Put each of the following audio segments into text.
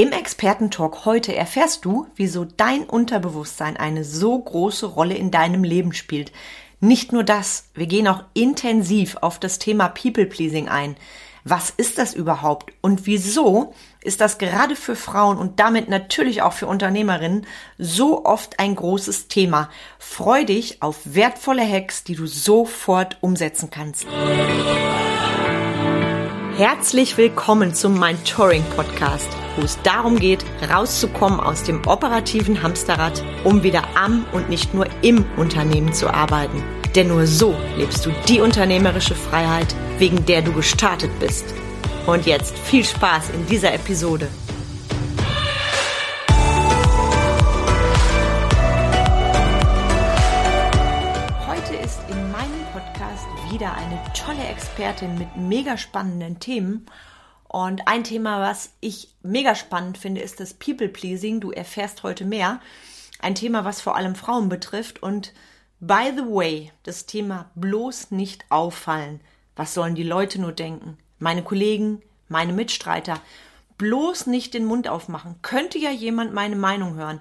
Im Expertentalk heute erfährst du, wieso dein Unterbewusstsein eine so große Rolle in deinem Leben spielt. Nicht nur das, wir gehen auch intensiv auf das Thema People Pleasing ein. Was ist das überhaupt und wieso ist das gerade für Frauen und damit natürlich auch für Unternehmerinnen so oft ein großes Thema? Freu dich auf wertvolle Hacks, die du sofort umsetzen kannst. Herzlich willkommen zum Mind Touring Podcast, wo es darum geht, rauszukommen aus dem operativen Hamsterrad, um wieder am und nicht nur im Unternehmen zu arbeiten. Denn nur so lebst du die unternehmerische Freiheit, wegen der du gestartet bist. Und jetzt viel Spaß in dieser Episode. wieder eine tolle Expertin mit mega spannenden Themen. Und ein Thema, was ich mega spannend finde, ist das People Pleasing. Du erfährst heute mehr. Ein Thema, was vor allem Frauen betrifft. Und by the way, das Thema bloß nicht auffallen. Was sollen die Leute nur denken? Meine Kollegen, meine Mitstreiter. Bloß nicht den Mund aufmachen. Könnte ja jemand meine Meinung hören.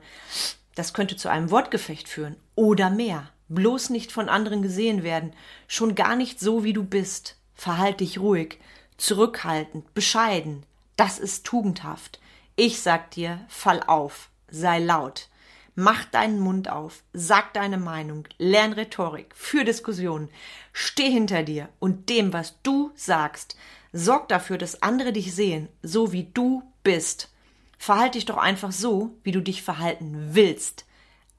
Das könnte zu einem Wortgefecht führen. Oder mehr bloß nicht von anderen gesehen werden, schon gar nicht so, wie du bist. Verhalt dich ruhig, zurückhaltend, bescheiden. Das ist tugendhaft. Ich sag dir, fall auf, sei laut. Mach deinen Mund auf, sag deine Meinung, lern Rhetorik, führ Diskussionen, steh hinter dir und dem, was du sagst. Sorg dafür, dass andere dich sehen, so wie du bist. Verhalt dich doch einfach so, wie du dich verhalten willst.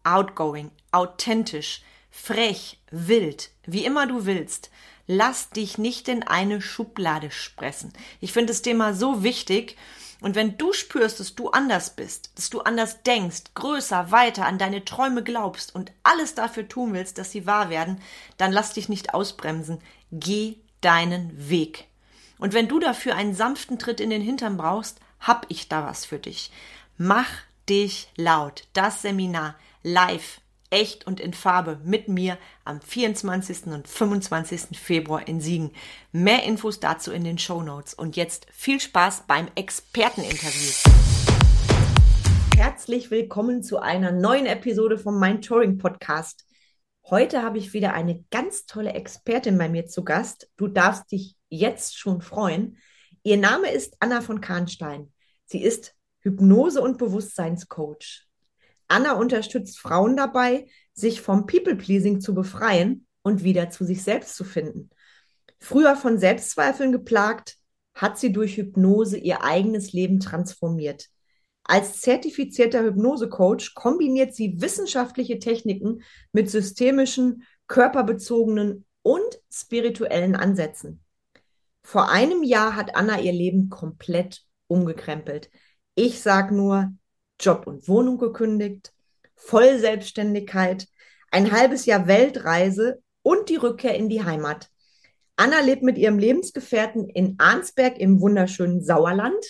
Outgoing, authentisch, frech, wild, wie immer du willst. Lass dich nicht in eine Schublade spressen. Ich finde das Thema so wichtig. Und wenn du spürst, dass du anders bist, dass du anders denkst, größer, weiter an deine Träume glaubst und alles dafür tun willst, dass sie wahr werden, dann lass dich nicht ausbremsen. Geh deinen Weg. Und wenn du dafür einen sanften Tritt in den Hintern brauchst, hab ich da was für dich. Mach dich laut. Das Seminar live echt und in Farbe mit mir am 24. und 25. Februar in Siegen. Mehr Infos dazu in den Show Notes. Und jetzt viel Spaß beim Experteninterview. Herzlich willkommen zu einer neuen Episode vom Mind Touring Podcast. Heute habe ich wieder eine ganz tolle Expertin bei mir zu Gast. Du darfst dich jetzt schon freuen. Ihr Name ist Anna von Kahnstein. Sie ist Hypnose- und Bewusstseinscoach. Anna unterstützt Frauen dabei, sich vom People-Pleasing zu befreien und wieder zu sich selbst zu finden. Früher von Selbstzweifeln geplagt, hat sie durch Hypnose ihr eigenes Leben transformiert. Als zertifizierter Hypnosecoach kombiniert sie wissenschaftliche Techniken mit systemischen, körperbezogenen und spirituellen Ansätzen. Vor einem Jahr hat Anna ihr Leben komplett umgekrempelt. Ich sage nur, Job und Wohnung gekündigt, Vollselbstständigkeit, ein halbes Jahr Weltreise und die Rückkehr in die Heimat. Anna lebt mit ihrem Lebensgefährten in Arnsberg im wunderschönen Sauerland.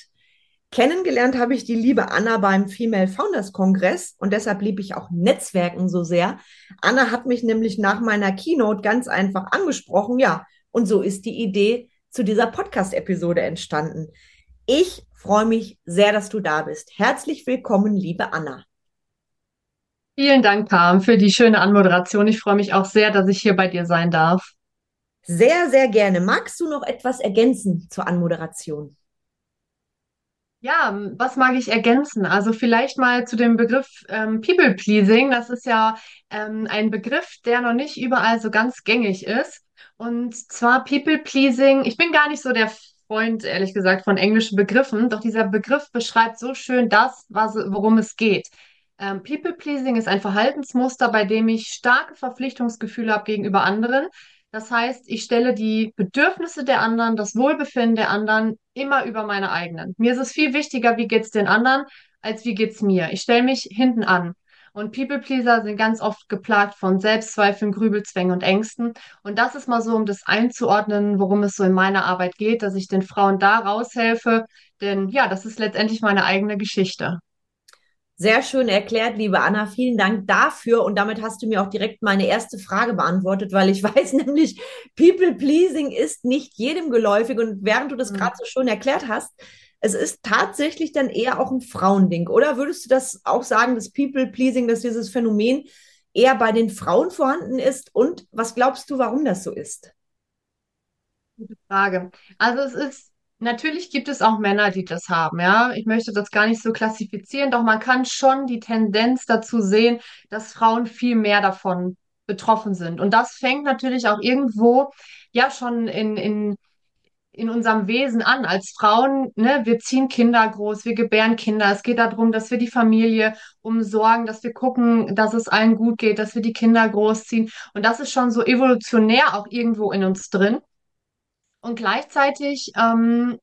Kennengelernt habe ich die liebe Anna beim Female Founders Kongress und deshalb liebe ich auch Netzwerken so sehr. Anna hat mich nämlich nach meiner Keynote ganz einfach angesprochen, ja, und so ist die Idee zu dieser Podcast-Episode entstanden. Ich freue mich sehr, dass du da bist. Herzlich willkommen, liebe Anna. Vielen Dank, Pam, für die schöne Anmoderation. Ich freue mich auch sehr, dass ich hier bei dir sein darf. Sehr, sehr gerne. Magst du noch etwas ergänzen zur Anmoderation? Ja, was mag ich ergänzen? Also vielleicht mal zu dem Begriff ähm, People Pleasing. Das ist ja ähm, ein Begriff, der noch nicht überall so ganz gängig ist. Und zwar People Pleasing. Ich bin gar nicht so der Freund, ehrlich gesagt, von englischen Begriffen. Doch dieser Begriff beschreibt so schön das, was, worum es geht. Ähm, People-Pleasing ist ein Verhaltensmuster, bei dem ich starke Verpflichtungsgefühle habe gegenüber anderen. Das heißt, ich stelle die Bedürfnisse der anderen, das Wohlbefinden der anderen immer über meine eigenen. Mir ist es viel wichtiger, wie geht's den anderen, als wie geht's mir. Ich stelle mich hinten an. Und People-Pleaser sind ganz oft geplagt von Selbstzweifeln, Grübelzwängen und Ängsten. Und das ist mal so, um das einzuordnen, worum es so in meiner Arbeit geht, dass ich den Frauen da raushelfe. Denn ja, das ist letztendlich meine eigene Geschichte. Sehr schön erklärt, liebe Anna. Vielen Dank dafür. Und damit hast du mir auch direkt meine erste Frage beantwortet, weil ich weiß nämlich, People Pleasing ist nicht jedem geläufig. Und während du das mhm. gerade so schön erklärt hast, es ist tatsächlich dann eher auch ein Frauending, oder würdest du das auch sagen, dass People-Pleasing, dass dieses Phänomen eher bei den Frauen vorhanden ist? Und was glaubst du, warum das so ist? Gute Frage. Also es ist, natürlich gibt es auch Männer, die das haben, ja. Ich möchte das gar nicht so klassifizieren, doch man kann schon die Tendenz dazu sehen, dass Frauen viel mehr davon betroffen sind. Und das fängt natürlich auch irgendwo ja schon in, in, in unserem Wesen an. Als Frauen, ne, wir ziehen Kinder groß, wir gebären Kinder. Es geht darum, dass wir die Familie umsorgen, dass wir gucken, dass es allen gut geht, dass wir die Kinder großziehen. Und das ist schon so evolutionär auch irgendwo in uns drin. Und gleichzeitig, ähm,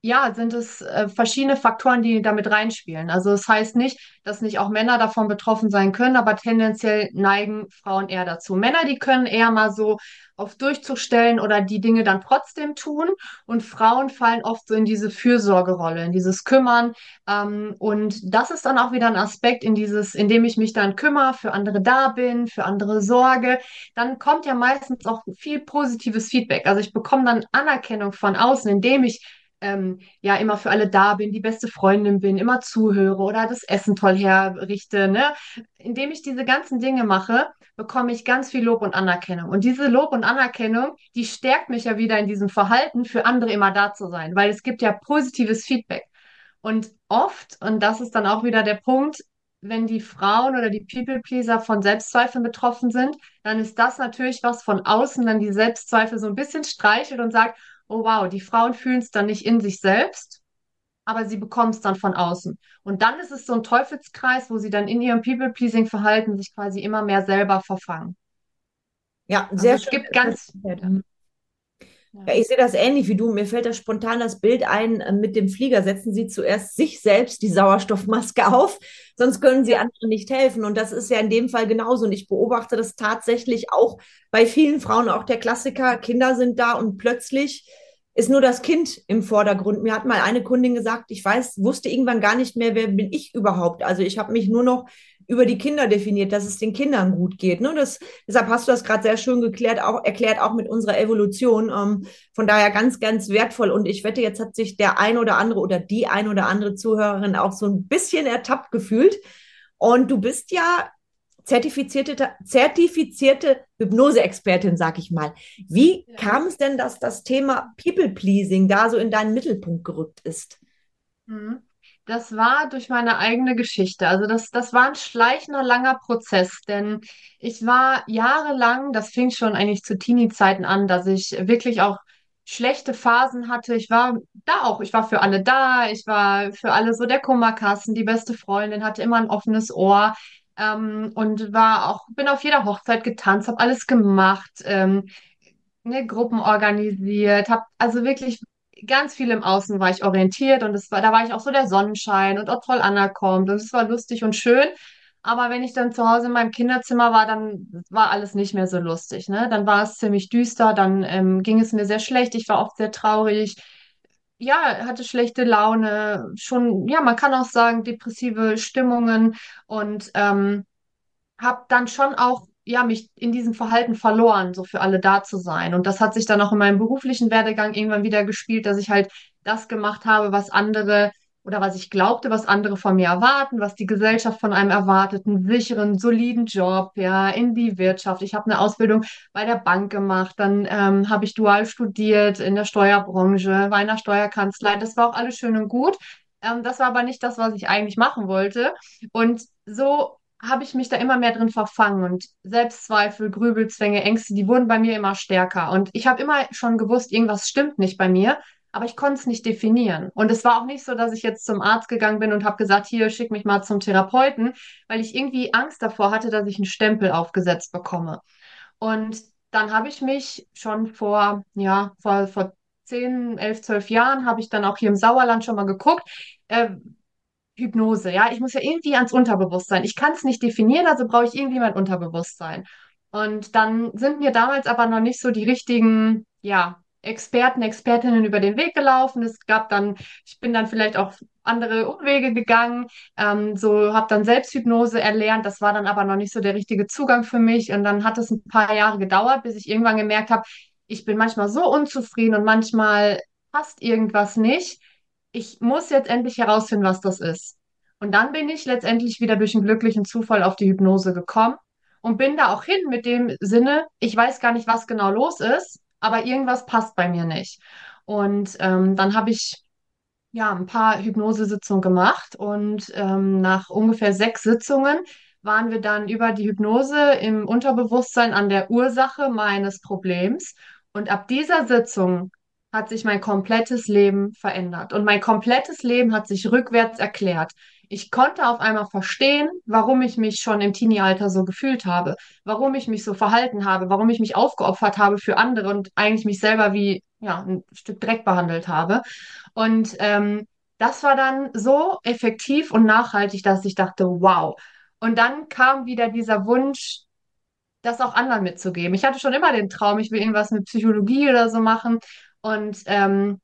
ja, sind es äh, verschiedene Faktoren, die damit reinspielen. Also es das heißt nicht, dass nicht auch Männer davon betroffen sein können, aber tendenziell neigen Frauen eher dazu. Männer, die können eher mal so auf Durchzug stellen oder die Dinge dann trotzdem tun. Und Frauen fallen oft so in diese Fürsorgerolle, in dieses Kümmern. Ähm, und das ist dann auch wieder ein Aspekt in dieses, in dem ich mich dann kümmere, für andere da bin, für andere sorge. Dann kommt ja meistens auch viel positives Feedback. Also ich bekomme dann Anerkennung von außen, indem ich ähm, ja immer für alle da bin, die beste Freundin bin, immer zuhöre oder das Essen toll herrichte, ne? Indem ich diese ganzen Dinge mache, bekomme ich ganz viel Lob und Anerkennung. Und diese Lob und Anerkennung, die stärkt mich ja wieder in diesem Verhalten, für andere immer da zu sein, weil es gibt ja positives Feedback. Und oft, und das ist dann auch wieder der Punkt, wenn die Frauen oder die People-Pleaser von Selbstzweifeln betroffen sind, dann ist das natürlich was von außen dann die Selbstzweifel so ein bisschen streichelt und sagt, oh wow, die Frauen fühlen es dann nicht in sich selbst, aber sie bekommen es dann von außen. Und dann ist es so ein Teufelskreis, wo sie dann in ihrem People-Pleasing-Verhalten sich quasi immer mehr selber verfangen. Ja, Also sehr es schön. gibt ganz, Ja, ich sehe das ähnlich wie du. Mir fällt da spontan das Bild ein, äh, mit dem Flieger setzen Sie zuerst sich selbst die Sauerstoffmaske auf, sonst können Sie anderen nicht helfen. Und das ist ja in dem Fall genauso. Und ich beobachte das tatsächlich auch bei vielen Frauen, auch der Klassiker, Kinder sind da und plötzlich ist nur das Kind im Vordergrund. Mir hat mal eine Kundin gesagt, ich weiß, wusste irgendwann gar nicht mehr, wer bin ich überhaupt. Also ich habe mich nur noch über die Kinder definiert, dass es den Kindern gut geht. Ne? Das, deshalb hast du das gerade sehr schön geklärt, auch erklärt, auch mit unserer Evolution. Ähm, von daher ganz, ganz wertvoll. Und ich wette, jetzt hat sich der ein oder andere oder die ein oder andere Zuhörerin auch so ein bisschen ertappt gefühlt. Und du bist ja zertifizierte, zertifizierte Hypnose-Expertin, sag ich mal. Wie ja. kam es denn, dass das Thema People-Pleasing da so in deinen Mittelpunkt gerückt ist? Mhm. Das war durch meine eigene Geschichte. Also das, das war ein schleichender, langer Prozess, denn ich war jahrelang, das fing schon eigentlich zu Teenie-Zeiten an, dass ich wirklich auch schlechte Phasen hatte. Ich war da auch, ich war für alle da, ich war für alle so der Kummerkasten, die beste Freundin, hatte immer ein offenes Ohr. Ähm, und war auch, bin auf jeder Hochzeit getanzt, habe alles gemacht, ähm, ne, Gruppen organisiert, habe also wirklich ganz viel im Außen war ich orientiert und es war, da war ich auch so der Sonnenschein und auch toll anerkommt und es war lustig und schön. Aber wenn ich dann zu Hause in meinem Kinderzimmer war, dann war alles nicht mehr so lustig, ne? Dann war es ziemlich düster, dann ähm, ging es mir sehr schlecht, ich war oft sehr traurig, ja, hatte schlechte Laune, schon, ja, man kann auch sagen, depressive Stimmungen und ähm, habe dann schon auch ja mich in diesem Verhalten verloren, so für alle da zu sein. Und das hat sich dann auch in meinem beruflichen Werdegang irgendwann wieder gespielt, dass ich halt das gemacht habe, was andere oder was ich glaubte, was andere von mir erwarten, was die Gesellschaft von einem erwartet, einen sicheren, soliden Job, ja, in die Wirtschaft. Ich habe eine Ausbildung bei der Bank gemacht, dann ähm, habe ich dual studiert in der Steuerbranche, in der Steuerkanzlei. Das war auch alles schön und gut. Ähm, das war aber nicht das, was ich eigentlich machen wollte. Und so habe ich mich da immer mehr drin verfangen und Selbstzweifel, Grübelzwänge, Ängste, die wurden bei mir immer stärker. Und ich habe immer schon gewusst, irgendwas stimmt nicht bei mir, aber ich konnte es nicht definieren. Und es war auch nicht so, dass ich jetzt zum Arzt gegangen bin und habe gesagt, hier, schick mich mal zum Therapeuten, weil ich irgendwie Angst davor hatte, dass ich einen Stempel aufgesetzt bekomme. Und dann habe ich mich schon vor, ja, vor, vor 10, 11, 12 Jahren, habe ich dann auch hier im Sauerland schon mal geguckt, äh, Hypnose, ja. Ich muss ja irgendwie ans Unterbewusstsein. Ich kann es nicht definieren, also brauche ich irgendwie mein Unterbewusstsein. Und dann sind mir damals aber noch nicht so die richtigen, ja, Experten, Expertinnen über den Weg gelaufen. Es gab dann, ich bin dann vielleicht auch andere Umwege gegangen, ähm, so habe dann Selbsthypnose erlernt. Das war dann aber noch nicht so der richtige Zugang für mich. Und dann hat es ein paar Jahre gedauert, bis ich irgendwann gemerkt habe, ich bin manchmal so unzufrieden und manchmal passt irgendwas nicht ich muss jetzt endlich herausfinden, was das ist. Und dann bin ich letztendlich wieder durch einen glücklichen Zufall auf die Hypnose gekommen und bin da auch hin mit dem Sinne, ich weiß gar nicht, was genau los ist, aber irgendwas passt bei mir nicht. Und ähm, dann habe ich ja ein paar Hypnosesitzungen gemacht und ähm, nach ungefähr sechs Sitzungen waren wir dann über die Hypnose im Unterbewusstsein an der Ursache meines Problems. Und ab dieser Sitzung hat sich mein komplettes Leben verändert. Und mein komplettes Leben hat sich rückwärts erklärt. Ich konnte auf einmal verstehen, warum ich mich schon im Teenie-Alter so gefühlt habe, warum ich mich so verhalten habe, warum ich mich aufgeopfert habe für andere und eigentlich mich selber wie ja, ein Stück Dreck behandelt habe. Und ähm, das war dann so effektiv und nachhaltig, dass ich dachte, wow. Und dann kam wieder dieser Wunsch, das auch anderen mitzugeben. Ich hatte schon immer den Traum, ich will irgendwas mit Psychologie oder so machen. Und ähm,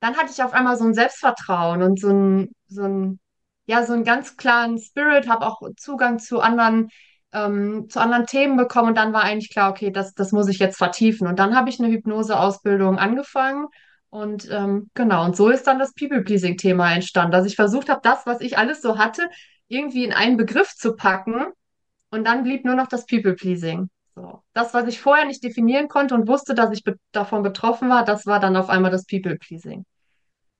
dann hatte ich auf einmal so ein Selbstvertrauen und so ein, so ein, ja, so einen ganz klaren Spirit, habe auch Zugang zu anderen, ähm, zu anderen Themen bekommen. Und dann war eigentlich klar, okay, das, das muss ich jetzt vertiefen. Und dann habe ich eine Hypnoseausbildung angefangen. Und ähm, genau, und so ist dann das People-Pleasing-Thema entstanden, dass ich versucht habe, das, was ich alles so hatte, irgendwie in einen Begriff zu packen und dann blieb nur noch das People-Pleasing. So. Das, was ich vorher nicht definieren konnte und wusste, dass ich be davon betroffen war, das war dann auf einmal das People-Pleasing.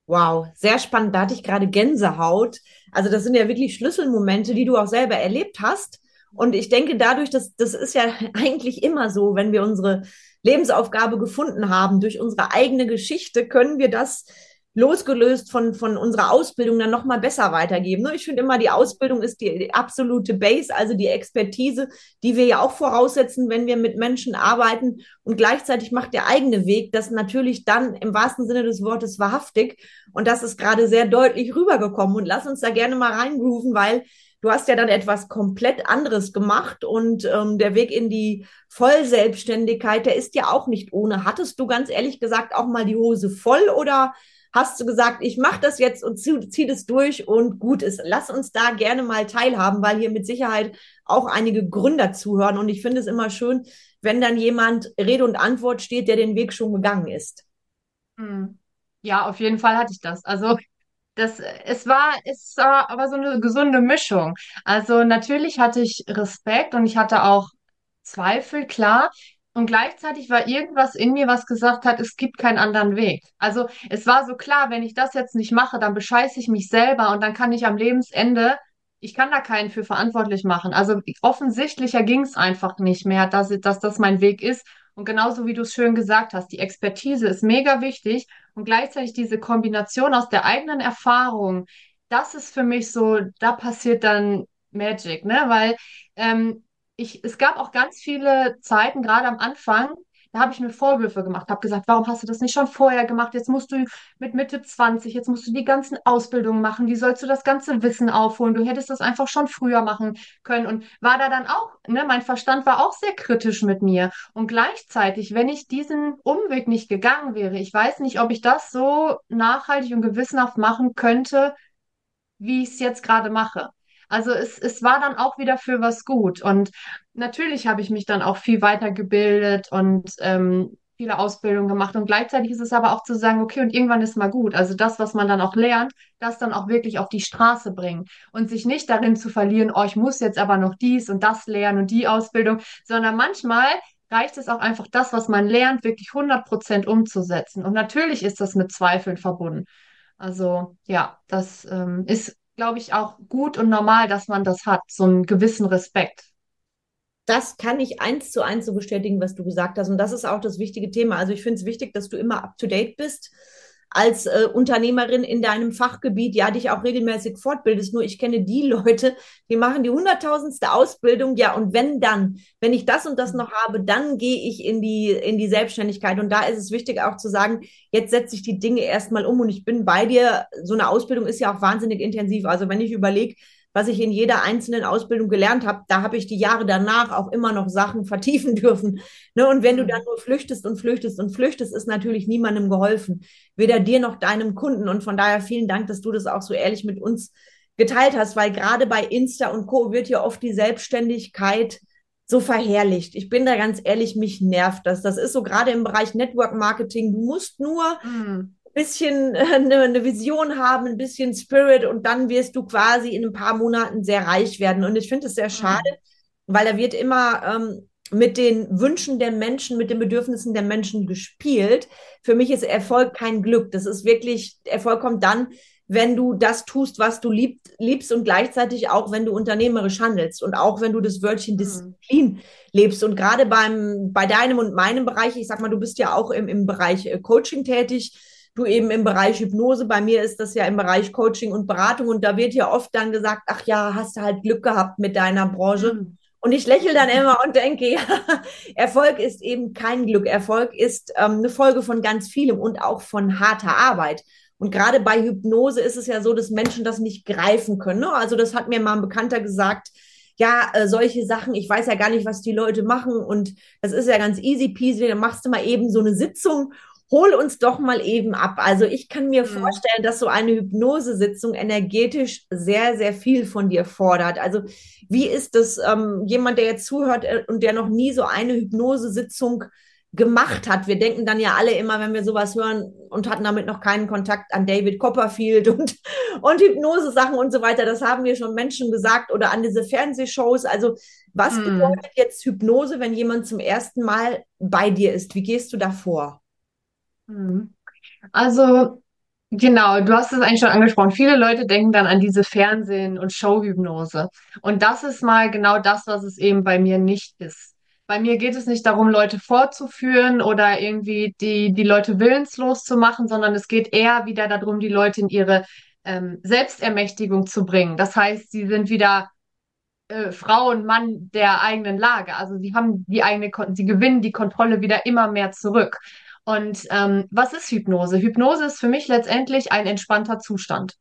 Wow, sehr spannend. Da hatte ich gerade Gänsehaut. Also das sind ja wirklich Schlüsselmomente, die du auch selber erlebt hast. Und ich denke dadurch, dass das ist ja eigentlich immer so, wenn wir unsere Lebensaufgabe gefunden haben, durch unsere eigene Geschichte, können wir das losgelöst von, von unserer Ausbildung dann nochmal besser weitergeben. Ne? Ich finde immer, die Ausbildung ist die, absolute Base, also die Expertise, die wir ja auch voraussetzen, wenn wir mit Menschen arbeiten. Und gleichzeitig macht der eigene Weg das natürlich dann im wahrsten Sinne des Wortes wahrhaftig. Und das ist gerade sehr deutlich rübergekommen. Und lass uns da gerne mal reingrooven, weil du hast ja dann etwas komplett anderes gemacht und ähm, der Weg in die Vollselbstständigkeit, der ist ja auch nicht ohne. Hattest du ganz ehrlich gesagt auch mal die Hose voll oder hast du gesagt, ich mache das jetzt und ziehe zieh das durch und gut ist. Lass uns da gerne mal teilhaben, weil hier mit Sicherheit auch einige Gründer zuhören. Und ich finde es immer schön, wenn dann jemand Rede und Antwort steht, der den Weg schon gegangen ist. Hm. Ja, auf jeden Fall hatte ich das. Also das, es war, es war aber so eine gesunde Mischung. Also natürlich hatte ich Respekt und ich hatte auch Zweifel, klar. Und gleichzeitig war irgendwas in mir, was gesagt hat, es gibt keinen anderen Weg. Also es war so klar, wenn ich das jetzt nicht mache, dann bescheiße ich mich selber und dann kann ich am Lebensende, ich kann da keinen für verantwortlich machen. Also offensichtlicher ging es einfach nicht mehr, dass, dass das mein Weg ist. Und genauso wie du es schön gesagt hast, die Expertise ist mega wichtig und gleichzeitig diese Kombination aus der eigenen Erfahrung, das ist für mich so, da passiert dann Magic, ne? Weil ähm, ich, es gab auch ganz viele Zeiten, gerade am Anfang, da habe ich mir Vorwürfe gemacht, habe gesagt, warum hast du das nicht schon vorher gemacht? Jetzt musst du mit Mitte 20, jetzt musst du die ganzen Ausbildungen machen, wie sollst du das ganze Wissen aufholen? Du hättest das einfach schon früher machen können und war da dann auch, ne, mein Verstand war auch sehr kritisch mit mir und gleichzeitig, wenn ich diesen Umweg nicht gegangen wäre, ich weiß nicht, ob ich das so nachhaltig und gewissenhaft machen könnte, wie ich es jetzt gerade mache. Also es, es war dann auch wieder für was gut. Und natürlich habe ich mich dann auch viel weitergebildet und ähm, viele Ausbildungen gemacht. Und gleichzeitig ist es aber auch zu sagen, okay, und irgendwann ist mal gut. Also das, was man dann auch lernt, das dann auch wirklich auf die Straße bringen und sich nicht darin zu verlieren, oh, ich muss jetzt aber noch dies und das lernen und die Ausbildung, sondern manchmal reicht es auch einfach, das, was man lernt, wirklich 100 Prozent umzusetzen. Und natürlich ist das mit Zweifeln verbunden. Also ja, das ähm, ist glaube ich, auch gut und normal, dass man das hat, so einen gewissen Respekt. Das kann ich eins zu eins so bestätigen, was du gesagt hast. Und das ist auch das wichtige Thema. Also ich finde es wichtig, dass du immer up to date bist als äh, Unternehmerin in deinem Fachgebiet ja dich auch regelmäßig fortbildest. Nur ich kenne die Leute, die machen die hunderttausendste Ausbildung, ja, und wenn dann, wenn ich das und das noch habe, dann gehe ich in die, in die Selbstständigkeit. Und da ist es wichtig auch zu sagen, jetzt setze ich die Dinge erstmal um und ich bin bei dir. So eine Ausbildung ist ja auch wahnsinnig intensiv. Also wenn ich überlege, was ich in jeder einzelnen Ausbildung gelernt habe, da habe ich die Jahre danach auch immer noch Sachen vertiefen dürfen. Ne? Und wenn du dann nur flüchtest und flüchtest und flüchtest, ist natürlich niemandem geholfen. Weder dir noch deinem Kunden. Und von daher vielen Dank, dass du das auch so ehrlich mit uns geteilt hast, weil gerade bei Insta und Co. wird ja oft die Selbstständigkeit so verherrlicht. Ich bin da ganz ehrlich, mich nervt das. Das ist so gerade im Bereich Network Marketing. Du musst nur mm bisschen eine, Vision haben, ein bisschen Spirit und dann wirst du quasi in ein paar Monaten sehr reich werden. Und ich finde es sehr schade, weil da wird immer ähm, mit den Wünschen der Menschen, mit den Bedürfnissen der Menschen gespielt. Für mich ist Erfolg kein Glück. Das ist wirklich, Erfolg kommt dann, wenn du das tust, was du lieb, liebst und gleichzeitig auch, wenn du unternehmerisch handelst und auch wenn du das Wörtchen mhm. Disziplin lebst. Und gerade beim, bei deinem und meinem Bereich, ich sag mal, du bist ja auch im, im Bereich äh, Coaching tätig, du eben im Bereich Hypnose. Bei mir ist das ja im Bereich Coaching und Beratung und da wird ja oft dann gesagt, ach ja, hast du halt Glück gehabt mit deiner Branche. Mhm. Und ich lächle dann immer und denke, ja, Erfolg ist eben kein Glück. Erfolg ist ähm, eine Folge von ganz vielem und auch von harter Arbeit. Und gerade bei Hypnose ist es ja so, dass Menschen das nicht greifen können. Ne? Also das hat mir mal ein Bekannter gesagt, ja, äh, solche Sachen, ich weiß ja gar nicht, was die Leute machen und das ist ja ganz easy peasy, dann machst du mal eben so eine Sitzung hol uns doch mal eben ab. Also ich kann mir vorstellen, dass so eine Hypnosesitzung energetisch sehr, sehr viel von dir fordert. Also wie ist das, ähm, jemand, der jetzt zuhört äh, und der noch nie so eine Hypnosesitzung gemacht hat. Wir denken dann ja alle immer, wenn wir sowas hören und hatten damit noch keinen Kontakt an David Copperfield und, und Hypnose-Sachen und so weiter. Das haben mir schon Menschen gesagt oder an diese Fernsehshows. Also was hm. bedeutet jetzt Hypnose, wenn jemand zum ersten Mal bei dir ist? Wie gehst du da vor? Mhm. Also, genau, du hast es eigentlich schon angesprochen. Viele Leute denken dann an diese Fernsehen- und Showhypnose. Und das ist mal genau das, was es eben bei mir nicht ist. Bei mir geht es nicht darum, Leute vorzuführen oder irgendwie die, die Leute willenslos zu machen, sondern es geht eher wieder darum, die Leute in ihre ähm, Selbstermächtigung zu bringen. Das heißt, sie sind wieder äh, Frau und Mann der eigenen Lage. Also sie haben die eigene, sie gewinnen die Kontrolle wieder immer mehr zurück. Und ähm, was ist Hypnose? Hypnose ist für mich letztendlich ein entspannter Zustand.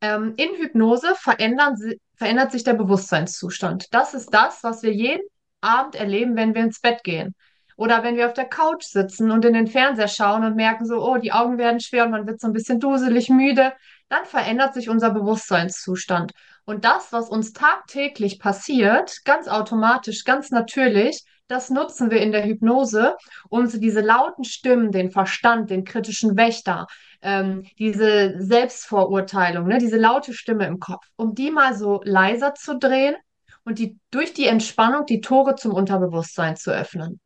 Ähm, in Hypnose verändern, verändert sich der Bewusstseinszustand. Das ist das, was wir jeden Abend erleben, wenn wir ins Bett gehen. Oder wenn wir auf der Couch sitzen und in den Fernseher schauen und merken so, oh, die Augen werden schwer und man wird so ein bisschen duselig, müde, dann verändert sich unser Bewusstseinszustand. Und das, was uns tagtäglich passiert, ganz automatisch, ganz natürlich, das nutzen wir in der Hypnose, um so diese lauten Stimmen, den Verstand, den kritischen Wächter, ähm, diese Selbstvorurteilung, ne, diese laute Stimme im Kopf, um die mal so leiser zu drehen und die durch die Entspannung die Tore zum Unterbewusstsein zu öffnen.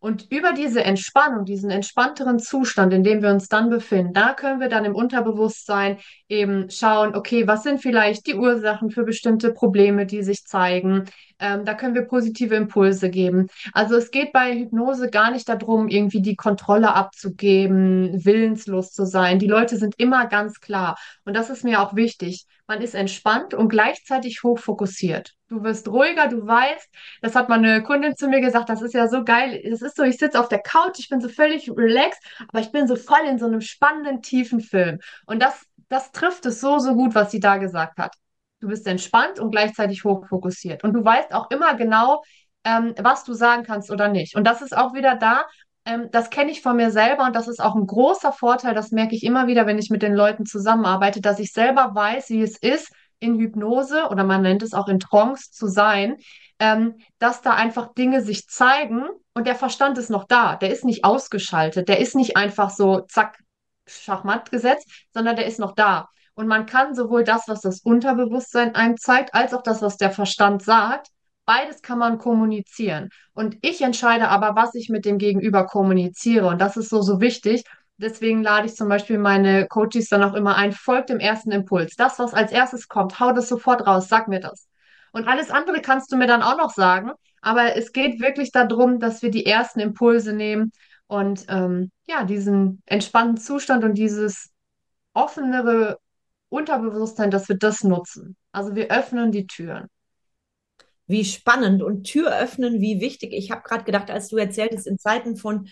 Und über diese Entspannung, diesen entspannteren Zustand, in dem wir uns dann befinden, da können wir dann im Unterbewusstsein eben schauen, okay, was sind vielleicht die Ursachen für bestimmte Probleme, die sich zeigen? Ähm, da können wir positive Impulse geben. Also es geht bei Hypnose gar nicht darum, irgendwie die Kontrolle abzugeben, willenslos zu sein. Die Leute sind immer ganz klar. Und das ist mir auch wichtig. Man ist entspannt und gleichzeitig hochfokussiert. Du wirst ruhiger, du weißt, das hat meine Kundin zu mir gesagt, das ist ja so geil. Es ist so, ich sitze auf der Couch, ich bin so völlig relaxed, aber ich bin so voll in so einem spannenden, tiefen Film. Und das, das trifft es so, so gut, was sie da gesagt hat. Du bist entspannt und gleichzeitig hochfokussiert. Und du weißt auch immer genau, ähm, was du sagen kannst oder nicht. Und das ist auch wieder da, ähm, das kenne ich von mir selber und das ist auch ein großer Vorteil, das merke ich immer wieder, wenn ich mit den Leuten zusammenarbeite, dass ich selber weiß, wie es ist, in Hypnose oder man nennt es auch in Trance zu sein, ähm, dass da einfach Dinge sich zeigen und der Verstand ist noch da, der ist nicht ausgeschaltet, der ist nicht einfach so, zack, Schachmatt gesetzt, sondern der ist noch da. Und man kann sowohl das, was das Unterbewusstsein einem zeigt, als auch das, was der Verstand sagt, Beides kann man kommunizieren. Und ich entscheide aber, was ich mit dem Gegenüber kommuniziere. Und das ist so, so wichtig. Deswegen lade ich zum Beispiel meine Coaches dann auch immer ein, folgt dem ersten Impuls. Das, was als erstes kommt, hau das sofort raus, sag mir das. Und alles andere kannst du mir dann auch noch sagen. Aber es geht wirklich darum, dass wir die ersten Impulse nehmen und ähm, ja, diesen entspannten Zustand und dieses offenere Unterbewusstsein, dass wir das nutzen. Also wir öffnen die Türen wie spannend und Tür öffnen, wie wichtig. Ich habe gerade gedacht, als du erzähltest, in Zeiten von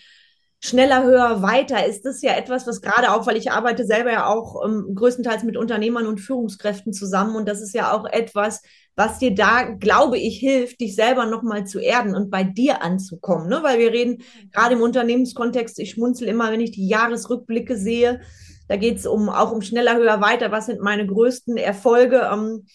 schneller, höher, weiter, ist das ja etwas, was gerade auch, weil ich arbeite selber ja auch ähm, größtenteils mit Unternehmern und Führungskräften zusammen und das ist ja auch etwas, was dir da, glaube ich, hilft, dich selber nochmal zu erden und bei dir anzukommen, ne? weil wir reden gerade im Unternehmenskontext, ich schmunzel immer, wenn ich die Jahresrückblicke sehe, da geht es um, auch um schneller, höher, weiter, was sind meine größten Erfolge ähm,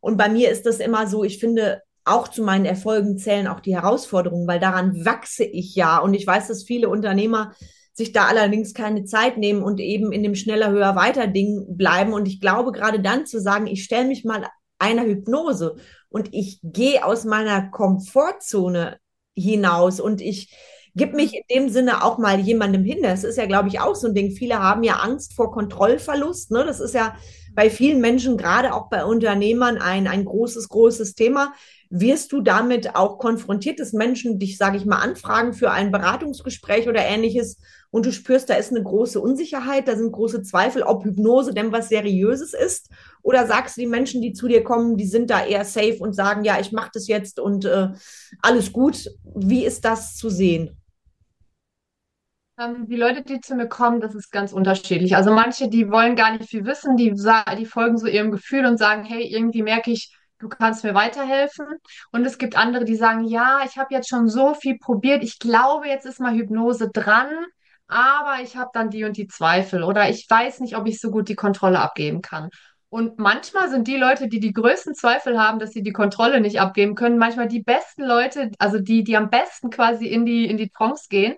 und bei mir ist das immer so, ich finde, auch zu meinen Erfolgen zählen auch die Herausforderungen, weil daran wachse ich ja. Und ich weiß, dass viele Unternehmer sich da allerdings keine Zeit nehmen und eben in dem schneller, höher, weiter Ding bleiben. Und ich glaube, gerade dann zu sagen, ich stelle mich mal einer Hypnose und ich gehe aus meiner Komfortzone hinaus und ich gib mich in dem Sinne auch mal jemandem hin. Das ist ja, glaube ich, auch so ein Ding. Viele haben ja Angst vor Kontrollverlust. Ne? Das ist ja bei vielen Menschen, gerade auch bei Unternehmern, ein, ein großes, großes Thema. Wirst du damit auch konfrontiert, dass Menschen dich, sage ich mal, anfragen für ein Beratungsgespräch oder ähnliches und du spürst, da ist eine große Unsicherheit, da sind große Zweifel, ob Hypnose denn was Seriöses ist? Oder sagst du, die Menschen, die zu dir kommen, die sind da eher safe und sagen, ja, ich mache das jetzt und äh, alles gut. Wie ist das zu sehen? Ähm, die Leute, die zu mir kommen, das ist ganz unterschiedlich. Also manche, die wollen gar nicht viel wissen, die, die folgen so ihrem Gefühl und sagen, hey, irgendwie merke ich, du kannst mir weiterhelfen. Und es gibt andere, die sagen, ja, ich habe jetzt schon so viel probiert, ich glaube, jetzt ist mal Hypnose dran, aber ich habe dann die und die Zweifel oder ich weiß nicht, ob ich so gut die Kontrolle abgeben kann. Und manchmal sind die Leute, die die größten Zweifel haben, dass sie die Kontrolle nicht abgeben können, manchmal die besten Leute, also die, die am besten quasi in die, in die Trance gehen,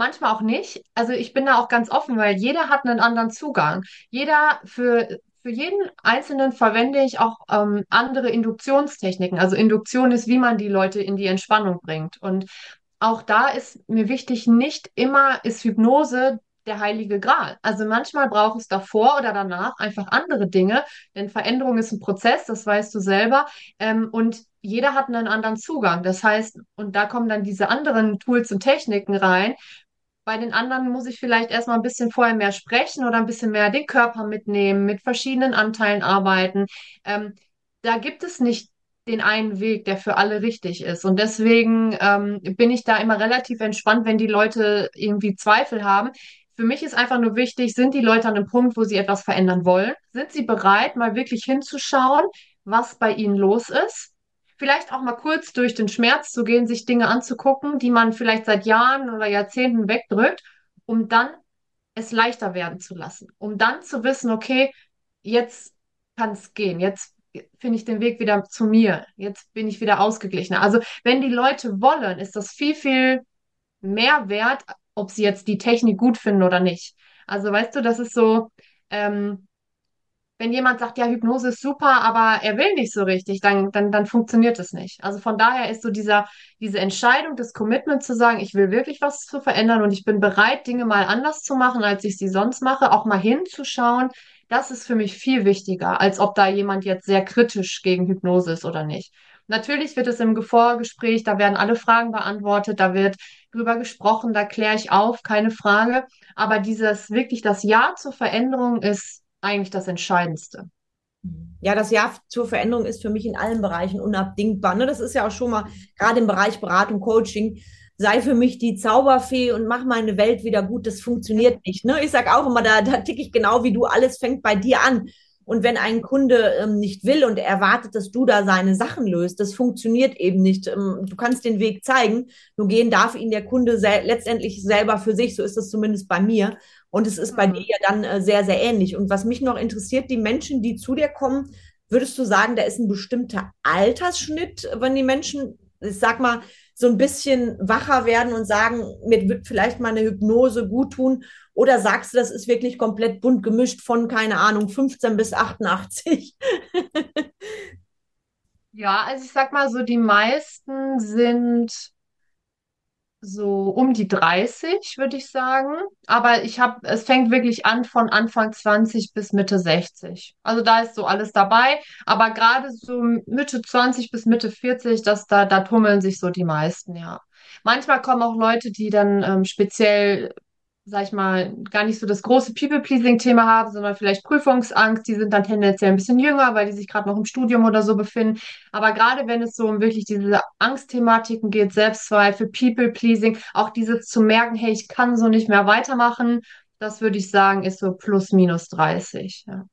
manchmal auch nicht. Also ich bin da auch ganz offen, weil jeder hat einen anderen Zugang. Jeder für für jeden Einzelnen verwende ich auch ähm, andere Induktionstechniken. Also Induktion ist, wie man die Leute in die Entspannung bringt. Und auch da ist mir wichtig, nicht immer ist Hypnose der heilige Gral. Also manchmal braucht es davor oder danach einfach andere Dinge, denn Veränderung ist ein Prozess, das weißt du selber. Ähm, und jeder hat einen anderen Zugang. Das heißt, und da kommen dann diese anderen Tools und Techniken rein, bei den anderen muss ich vielleicht erstmal ein bisschen vorher mehr sprechen oder ein bisschen mehr den Körper mitnehmen, mit verschiedenen Anteilen arbeiten. Ähm, da gibt es nicht den einen Weg, der für alle richtig ist. Und deswegen ähm, bin ich da immer relativ entspannt, wenn die Leute irgendwie Zweifel haben. Für mich ist einfach nur wichtig, sind die Leute an einem Punkt, wo sie etwas verändern wollen? Sind sie bereit, mal wirklich hinzuschauen, was bei ihnen los ist? Vielleicht auch mal kurz durch den Schmerz zu gehen, sich Dinge anzugucken, die man vielleicht seit Jahren oder Jahrzehnten wegdrückt, um dann es leichter werden zu lassen, um dann zu wissen, okay, jetzt kann es gehen, jetzt finde ich den Weg wieder zu mir, jetzt bin ich wieder ausgeglichener. Also wenn die Leute wollen, ist das viel, viel mehr wert, ob sie jetzt die Technik gut finden oder nicht. Also weißt du, das ist so, ähm, wenn jemand sagt, ja, Hypnose ist super, aber er will nicht so richtig, dann, dann, dann funktioniert es nicht. Also von daher ist so dieser, diese Entscheidung, das Commitment zu sagen, ich will wirklich was zu verändern und ich bin bereit, Dinge mal anders zu machen, als ich sie sonst mache, auch mal hinzuschauen, das ist für mich viel wichtiger, als ob da jemand jetzt sehr kritisch gegen Hypnose ist oder nicht. Natürlich wird es im Vorgespräch, da werden alle Fragen beantwortet, da wird drüber gesprochen, da kläre ich auf, keine Frage. Aber dieses wirklich das Ja zur Veränderung ist eigentlich das Entscheidendste. Ja, das Ja zur Veränderung ist für mich in allen Bereichen unabdingbar. Ne? Das ist ja auch schon mal, gerade im Bereich Beratung, Coaching, sei für mich die Zauberfee und mach meine Welt wieder gut. Das funktioniert nicht. Ne? Ich sage auch immer, da, da ticke ich genau wie du, alles fängt bei dir an. Und wenn ein Kunde ähm, nicht will und erwartet, dass du da seine Sachen löst, das funktioniert eben nicht. Ähm, du kannst den Weg zeigen, nur gehen darf ihn der Kunde sel letztendlich selber für sich. So ist es zumindest bei mir. Und es ist bei mhm. dir ja dann äh, sehr, sehr ähnlich. Und was mich noch interessiert, die Menschen, die zu dir kommen, würdest du sagen, da ist ein bestimmter Altersschnitt, wenn die Menschen, ich sag mal, so ein bisschen wacher werden und sagen, mir wird vielleicht mal eine Hypnose gut tun? Oder sagst du, das ist wirklich komplett bunt gemischt von, keine Ahnung, 15 bis 88? ja, also ich sag mal so, die meisten sind so um die 30, würde ich sagen. Aber ich habe, es fängt wirklich an von Anfang 20 bis Mitte 60. Also da ist so alles dabei. Aber gerade so Mitte 20 bis Mitte 40, das, da, da tummeln sich so die meisten, ja. Manchmal kommen auch Leute, die dann ähm, speziell sag ich mal, gar nicht so das große People-Pleasing-Thema haben, sondern vielleicht Prüfungsangst. Die sind dann tendenziell ein bisschen jünger, weil die sich gerade noch im Studium oder so befinden. Aber gerade wenn es so um wirklich diese Angstthematiken geht, Selbstzweifel, People-Pleasing, auch dieses zu merken, hey, ich kann so nicht mehr weitermachen, das würde ich sagen, ist so plus minus 30. Ja.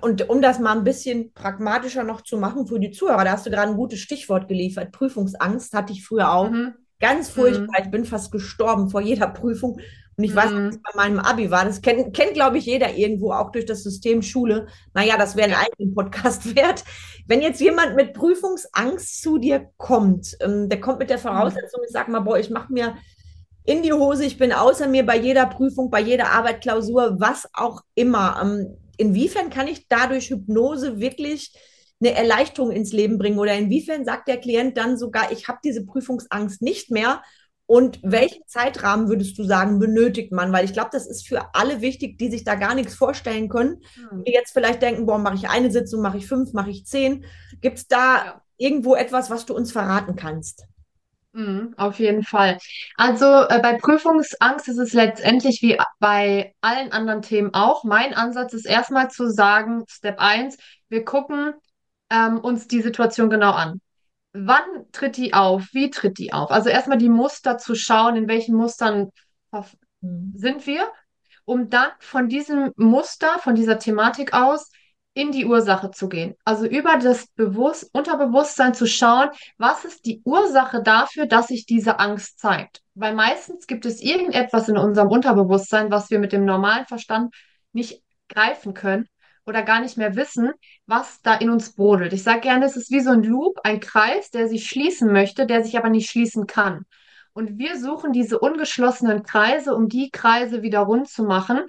Und um das mal ein bisschen pragmatischer noch zu machen für die Zuhörer, da hast du gerade ein gutes Stichwort geliefert. Prüfungsangst hatte ich früher auch. Mhm. Ganz furchtbar. Mhm. Ich bin fast gestorben vor jeder Prüfung. Und ich weiß, was mhm. bei meinem Abi war. Das kennt, kennt glaube ich, jeder irgendwo, auch durch das System Schule. Naja, das wäre ein eigenen Podcast wert. Wenn jetzt jemand mit Prüfungsangst zu dir kommt, ähm, der kommt mit der mhm. Voraussetzung, ich sag mal, boah, ich mache mir in die Hose, ich bin außer mir bei jeder Prüfung, bei jeder Arbeit, Klausur, was auch immer. Ähm, inwiefern kann ich dadurch Hypnose wirklich eine Erleichterung ins Leben bringen? Oder inwiefern sagt der Klient dann sogar, ich habe diese Prüfungsangst nicht mehr? Und welchen Zeitrahmen würdest du sagen, benötigt man? Weil ich glaube, das ist für alle wichtig, die sich da gar nichts vorstellen können. Hm. Die jetzt vielleicht denken, boah, mache ich eine Sitzung, mache ich fünf, mache ich zehn. Gibt es da ja. irgendwo etwas, was du uns verraten kannst? Mhm, auf jeden Fall. Also äh, bei Prüfungsangst ist es letztendlich wie bei allen anderen Themen auch. Mein Ansatz ist erstmal zu sagen, Step 1, wir gucken ähm, uns die Situation genau an. Wann tritt die auf? Wie tritt die auf? Also erstmal die Muster zu schauen, in welchen Mustern mhm. sind wir, um dann von diesem Muster, von dieser Thematik aus in die Ursache zu gehen. Also über das Bewusst Unterbewusstsein zu schauen, was ist die Ursache dafür, dass sich diese Angst zeigt. Weil meistens gibt es irgendetwas in unserem Unterbewusstsein, was wir mit dem normalen Verstand nicht greifen können oder gar nicht mehr wissen, was da in uns brodelt. Ich sage gerne, es ist wie so ein Loop, ein Kreis, der sich schließen möchte, der sich aber nicht schließen kann. Und wir suchen diese ungeschlossenen Kreise, um die Kreise wieder rund zu machen,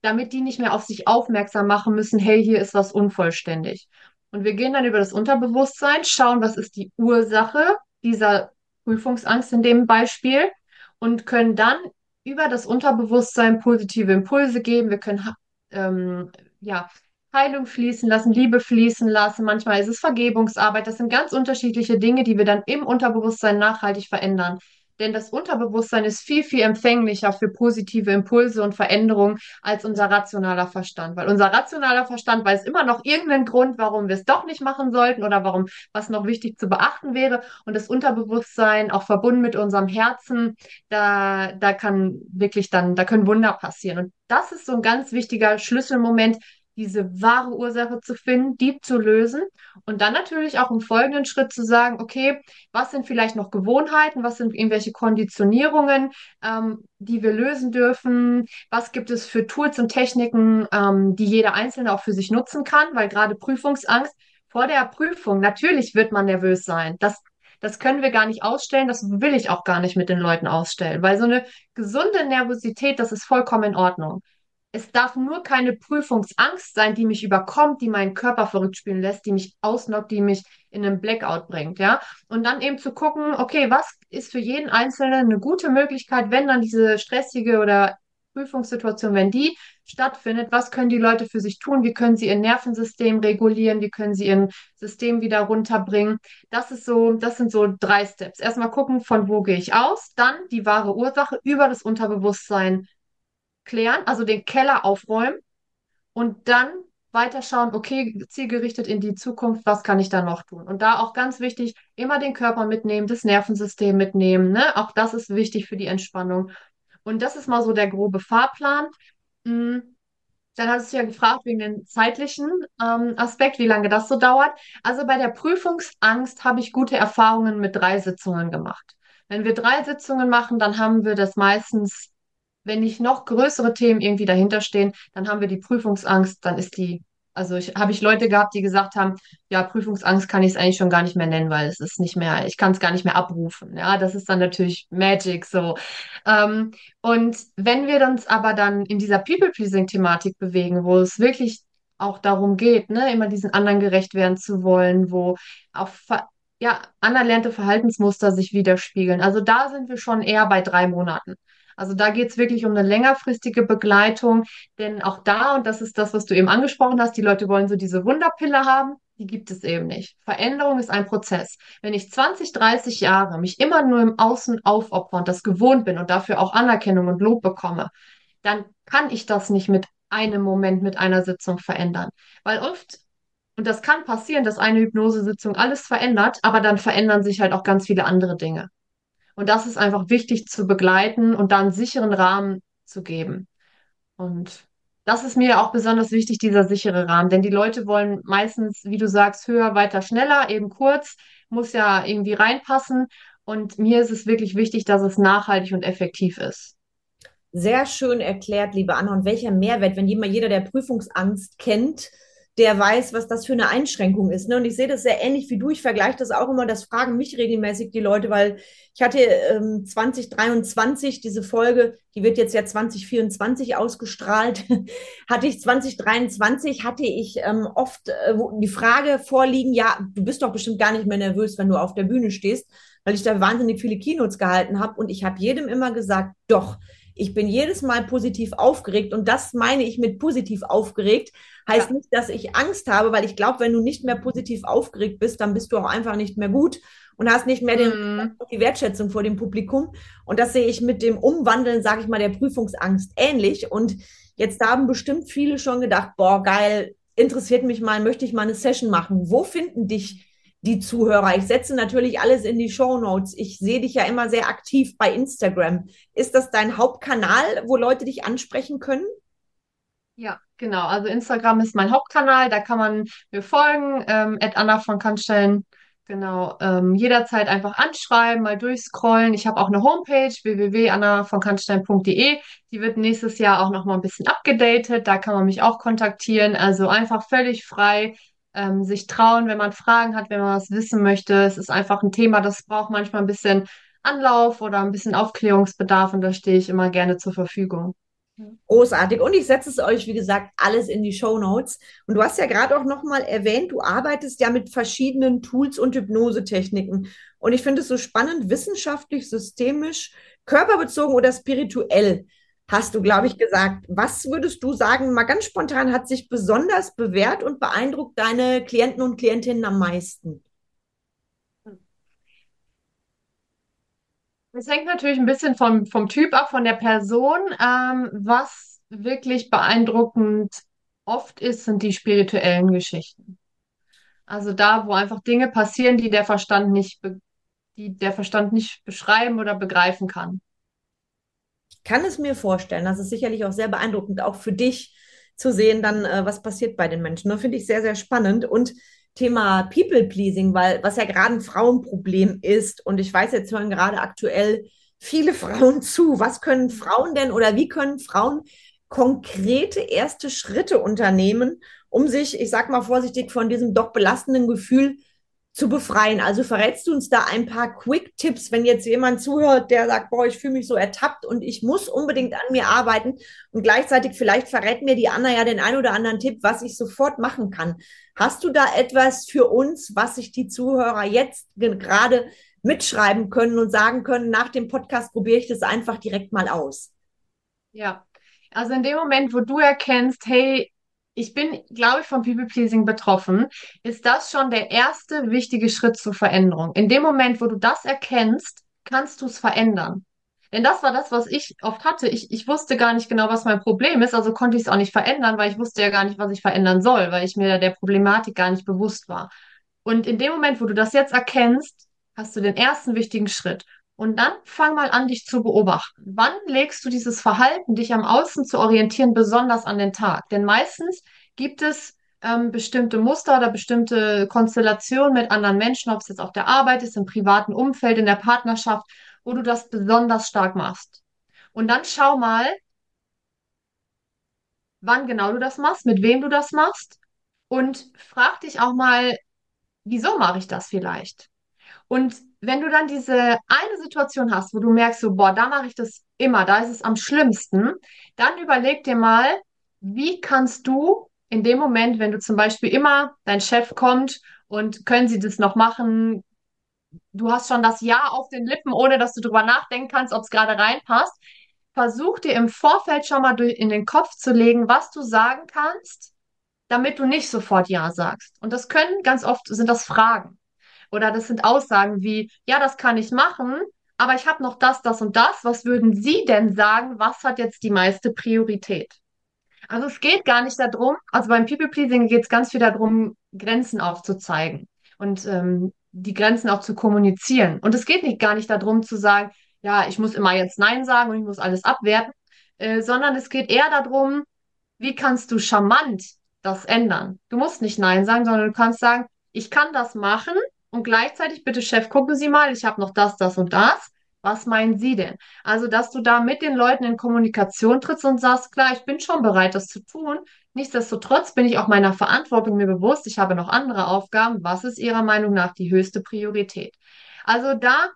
damit die nicht mehr auf sich aufmerksam machen müssen, hey, hier ist was unvollständig. Und wir gehen dann über das Unterbewusstsein, schauen, was ist die Ursache dieser Prüfungsangst in dem Beispiel und können dann über das Unterbewusstsein positive Impulse geben. Wir können ähm, ja, Heilung fließen lassen, Liebe fließen lassen. Manchmal ist es Vergebungsarbeit. Das sind ganz unterschiedliche Dinge, die wir dann im Unterbewusstsein nachhaltig verändern. Denn das Unterbewusstsein ist viel, viel empfänglicher für positive Impulse und Veränderungen als unser rationaler Verstand. Weil unser rationaler Verstand weiß immer noch irgendeinen Grund, warum wir es doch nicht machen sollten oder warum was noch wichtig zu beachten wäre. Und das Unterbewusstsein, auch verbunden mit unserem Herzen, da, da kann wirklich dann, da können Wunder passieren. Und das ist so ein ganz wichtiger Schlüsselmoment, diese wahre Ursache zu finden, die zu lösen. Und dann natürlich auch im folgenden Schritt zu sagen, okay, was sind vielleicht noch Gewohnheiten, was sind irgendwelche Konditionierungen, ähm, die wir lösen dürfen, was gibt es für Tools und Techniken, ähm, die jeder Einzelne auch für sich nutzen kann, weil gerade Prüfungsangst vor der Prüfung, natürlich wird man nervös sein. Das das können wir gar nicht ausstellen, das will ich auch gar nicht mit den Leuten ausstellen, weil so eine gesunde Nervosität, das ist vollkommen in Ordnung es darf nur keine Prüfungsangst sein, die mich überkommt, die meinen Körper verrückt spielen lässt, die mich ausnockt, die mich in einen Blackout bringt, ja. Und dann eben zu gucken, okay, was ist für jeden Einzelnen eine gute Möglichkeit, wenn dann diese stressige oder Prüfungssituation, wenn die stattfindet, was können die Leute für sich tun? Wie können sie ihr Nervensystem regulieren? Wie können sie ihr System wieder runterbringen? Das ist so, das sind so drei Steps. Erstmal gucken, von wo gehe ich aus, dann die wahre Ursache über das Unterbewusstsein klären, also den Keller aufräumen und dann weiterschauen, okay, zielgerichtet in die Zukunft, was kann ich da noch tun? Und da auch ganz wichtig, immer den Körper mitnehmen, das Nervensystem mitnehmen, ne? Auch das ist wichtig für die Entspannung. Und das ist mal so der grobe Fahrplan. Hm. Dann hast du ja gefragt wegen dem zeitlichen ähm, Aspekt, wie lange das so dauert. Also bei der Prüfungsangst habe ich gute Erfahrungen mit drei Sitzungen gemacht. Wenn wir drei Sitzungen machen, dann haben wir das meistens wenn nicht noch größere Themen irgendwie dahinter stehen, dann haben wir die Prüfungsangst, dann ist die, also habe ich Leute gehabt, die gesagt haben, ja, Prüfungsangst kann ich es eigentlich schon gar nicht mehr nennen, weil es ist nicht mehr, ich kann es gar nicht mehr abrufen. Ja, das ist dann natürlich Magic so. Ähm, und wenn wir uns aber dann in dieser People-Pleasing-Thematik bewegen, wo es wirklich auch darum geht, ne, immer diesen anderen gerecht werden zu wollen, wo auch ja, anerlernte Verhaltensmuster sich widerspiegeln. Also da sind wir schon eher bei drei Monaten. Also da geht es wirklich um eine längerfristige Begleitung, denn auch da, und das ist das, was du eben angesprochen hast, die Leute wollen so diese Wunderpille haben, die gibt es eben nicht. Veränderung ist ein Prozess. Wenn ich 20, 30 Jahre mich immer nur im Außen aufopfer und das gewohnt bin und dafür auch Anerkennung und Lob bekomme, dann kann ich das nicht mit einem Moment, mit einer Sitzung verändern. Weil oft, und das kann passieren, dass eine Hypnosesitzung alles verändert, aber dann verändern sich halt auch ganz viele andere Dinge. Und das ist einfach wichtig zu begleiten und da einen sicheren Rahmen zu geben. Und das ist mir auch besonders wichtig, dieser sichere Rahmen. Denn die Leute wollen meistens, wie du sagst, höher, weiter, schneller, eben kurz, muss ja irgendwie reinpassen. Und mir ist es wirklich wichtig, dass es nachhaltig und effektiv ist. Sehr schön erklärt, liebe Anna. Und welcher Mehrwert, wenn jemand, jeder, der Prüfungsangst kennt, der weiß, was das für eine Einschränkung ist. Ne? Und ich sehe das sehr ähnlich wie du. Ich vergleiche das auch immer. Das fragen mich regelmäßig die Leute, weil ich hatte ähm, 2023 diese Folge, die wird jetzt ja 2024 ausgestrahlt. hatte ich 2023, hatte ich ähm, oft äh, die Frage vorliegen, ja, du bist doch bestimmt gar nicht mehr nervös, wenn du auf der Bühne stehst, weil ich da wahnsinnig viele Keynotes gehalten habe. Und ich habe jedem immer gesagt, doch, ich bin jedes Mal positiv aufgeregt und das meine ich mit positiv aufgeregt. Heißt ja. nicht, dass ich Angst habe, weil ich glaube, wenn du nicht mehr positiv aufgeregt bist, dann bist du auch einfach nicht mehr gut und hast nicht mehr den, mm. die Wertschätzung vor dem Publikum. Und das sehe ich mit dem Umwandeln, sage ich mal, der Prüfungsangst ähnlich. Und jetzt haben bestimmt viele schon gedacht, boah, geil, interessiert mich mal, möchte ich mal eine Session machen. Wo finden dich die Zuhörer. Ich setze natürlich alles in die Show Notes. Ich sehe dich ja immer sehr aktiv bei Instagram. Ist das dein Hauptkanal, wo Leute dich ansprechen können? Ja, genau. Also Instagram ist mein Hauptkanal. Da kann man mir folgen. Ähm, Anna von Kannstellen. Genau. Ähm, jederzeit einfach anschreiben, mal durchscrollen. Ich habe auch eine Homepage www.annavonkanstein.de. Die wird nächstes Jahr auch noch mal ein bisschen abgedatet. Da kann man mich auch kontaktieren. Also einfach völlig frei ähm, sich trauen, wenn man Fragen hat, wenn man was wissen möchte. Es ist einfach ein Thema, das braucht manchmal ein bisschen Anlauf oder ein bisschen Aufklärungsbedarf und da stehe ich immer gerne zur Verfügung. Großartig. Und ich setze es euch, wie gesagt, alles in die Show Notes. Und du hast ja gerade auch nochmal erwähnt, du arbeitest ja mit verschiedenen Tools und Hypnosetechniken. Und ich finde es so spannend, wissenschaftlich, systemisch, körperbezogen oder spirituell hast du, glaube ich, gesagt. Was würdest du sagen, mal ganz spontan, hat sich besonders bewährt und beeindruckt deine Klienten und Klientinnen am meisten? Es hängt natürlich ein bisschen vom, vom Typ ab, von der Person. Ähm, was wirklich beeindruckend oft ist, sind die spirituellen Geschichten. Also da, wo einfach Dinge passieren, die der Verstand nicht, die der Verstand nicht beschreiben oder begreifen kann kann es mir vorstellen, das ist sicherlich auch sehr beeindruckend, auch für dich zu sehen, dann, äh, was passiert bei den Menschen. Das finde ich sehr, sehr spannend. Und Thema People-Pleasing, weil was ja gerade ein Frauenproblem ist. Und ich weiß, jetzt hören gerade aktuell viele Frauen zu. Was können Frauen denn oder wie können Frauen konkrete erste Schritte unternehmen, um sich, ich sag mal vorsichtig, von diesem doch belastenden Gefühl zu befreien. Also verrätst du uns da ein paar Quick-Tipps, wenn jetzt jemand zuhört, der sagt, boah, ich fühle mich so ertappt und ich muss unbedingt an mir arbeiten und gleichzeitig vielleicht verrät mir die Anna ja den ein oder anderen Tipp, was ich sofort machen kann. Hast du da etwas für uns, was sich die Zuhörer jetzt gerade mitschreiben können und sagen können, nach dem Podcast probiere ich das einfach direkt mal aus? Ja, also in dem Moment, wo du erkennst, hey, ich bin, glaube ich, vom People-Pleasing betroffen, ist das schon der erste wichtige Schritt zur Veränderung. In dem Moment, wo du das erkennst, kannst du es verändern. Denn das war das, was ich oft hatte. Ich, ich wusste gar nicht genau, was mein Problem ist, also konnte ich es auch nicht verändern, weil ich wusste ja gar nicht, was ich verändern soll, weil ich mir der Problematik gar nicht bewusst war. Und in dem Moment, wo du das jetzt erkennst, hast du den ersten wichtigen Schritt. Und dann fang mal an, dich zu beobachten. Wann legst du dieses Verhalten, dich am Außen zu orientieren, besonders an den Tag? Denn meistens gibt es ähm, bestimmte Muster oder bestimmte Konstellationen mit anderen Menschen, ob es jetzt auf der Arbeit ist, im privaten Umfeld, in der Partnerschaft, wo du das besonders stark machst. Und dann schau mal, wann genau du das machst, mit wem du das machst und frag dich auch mal, wieso mache ich das vielleicht? Und wenn du dann diese eine Situation hast, wo du merkst, so, boah, da mache ich das immer, da ist es am schlimmsten, dann überleg dir mal, wie kannst du in dem Moment, wenn du zum Beispiel immer, dein Chef kommt und können sie das noch machen, du hast schon das Ja auf den Lippen, ohne dass du drüber nachdenken kannst, ob es gerade reinpasst, versuch dir im Vorfeld schon mal in den Kopf zu legen, was du sagen kannst, damit du nicht sofort Ja sagst. Und das können ganz oft, sind das Fragen. Oder das sind Aussagen wie, ja, das kann ich machen, aber ich habe noch das, das und das. Was würden Sie denn sagen? Was hat jetzt die meiste Priorität? Also es geht gar nicht darum, also beim People-Pleasing geht es ganz viel darum, Grenzen aufzuzeigen und ähm, die Grenzen auch zu kommunizieren. Und es geht nicht gar nicht darum zu sagen, ja, ich muss immer jetzt Nein sagen und ich muss alles abwerten, äh, sondern es geht eher darum, wie kannst du charmant das ändern? Du musst nicht Nein sagen, sondern du kannst sagen, ich kann das machen, und gleichzeitig, bitte Chef, gucken Sie mal, ich habe noch das, das und das. Was meinen Sie denn? Also, dass du da mit den Leuten in Kommunikation trittst und sagst, klar, ich bin schon bereit, das zu tun. Nichtsdestotrotz bin ich auch meiner Verantwortung mir bewusst. Ich habe noch andere Aufgaben. Was ist Ihrer Meinung nach die höchste Priorität? Also da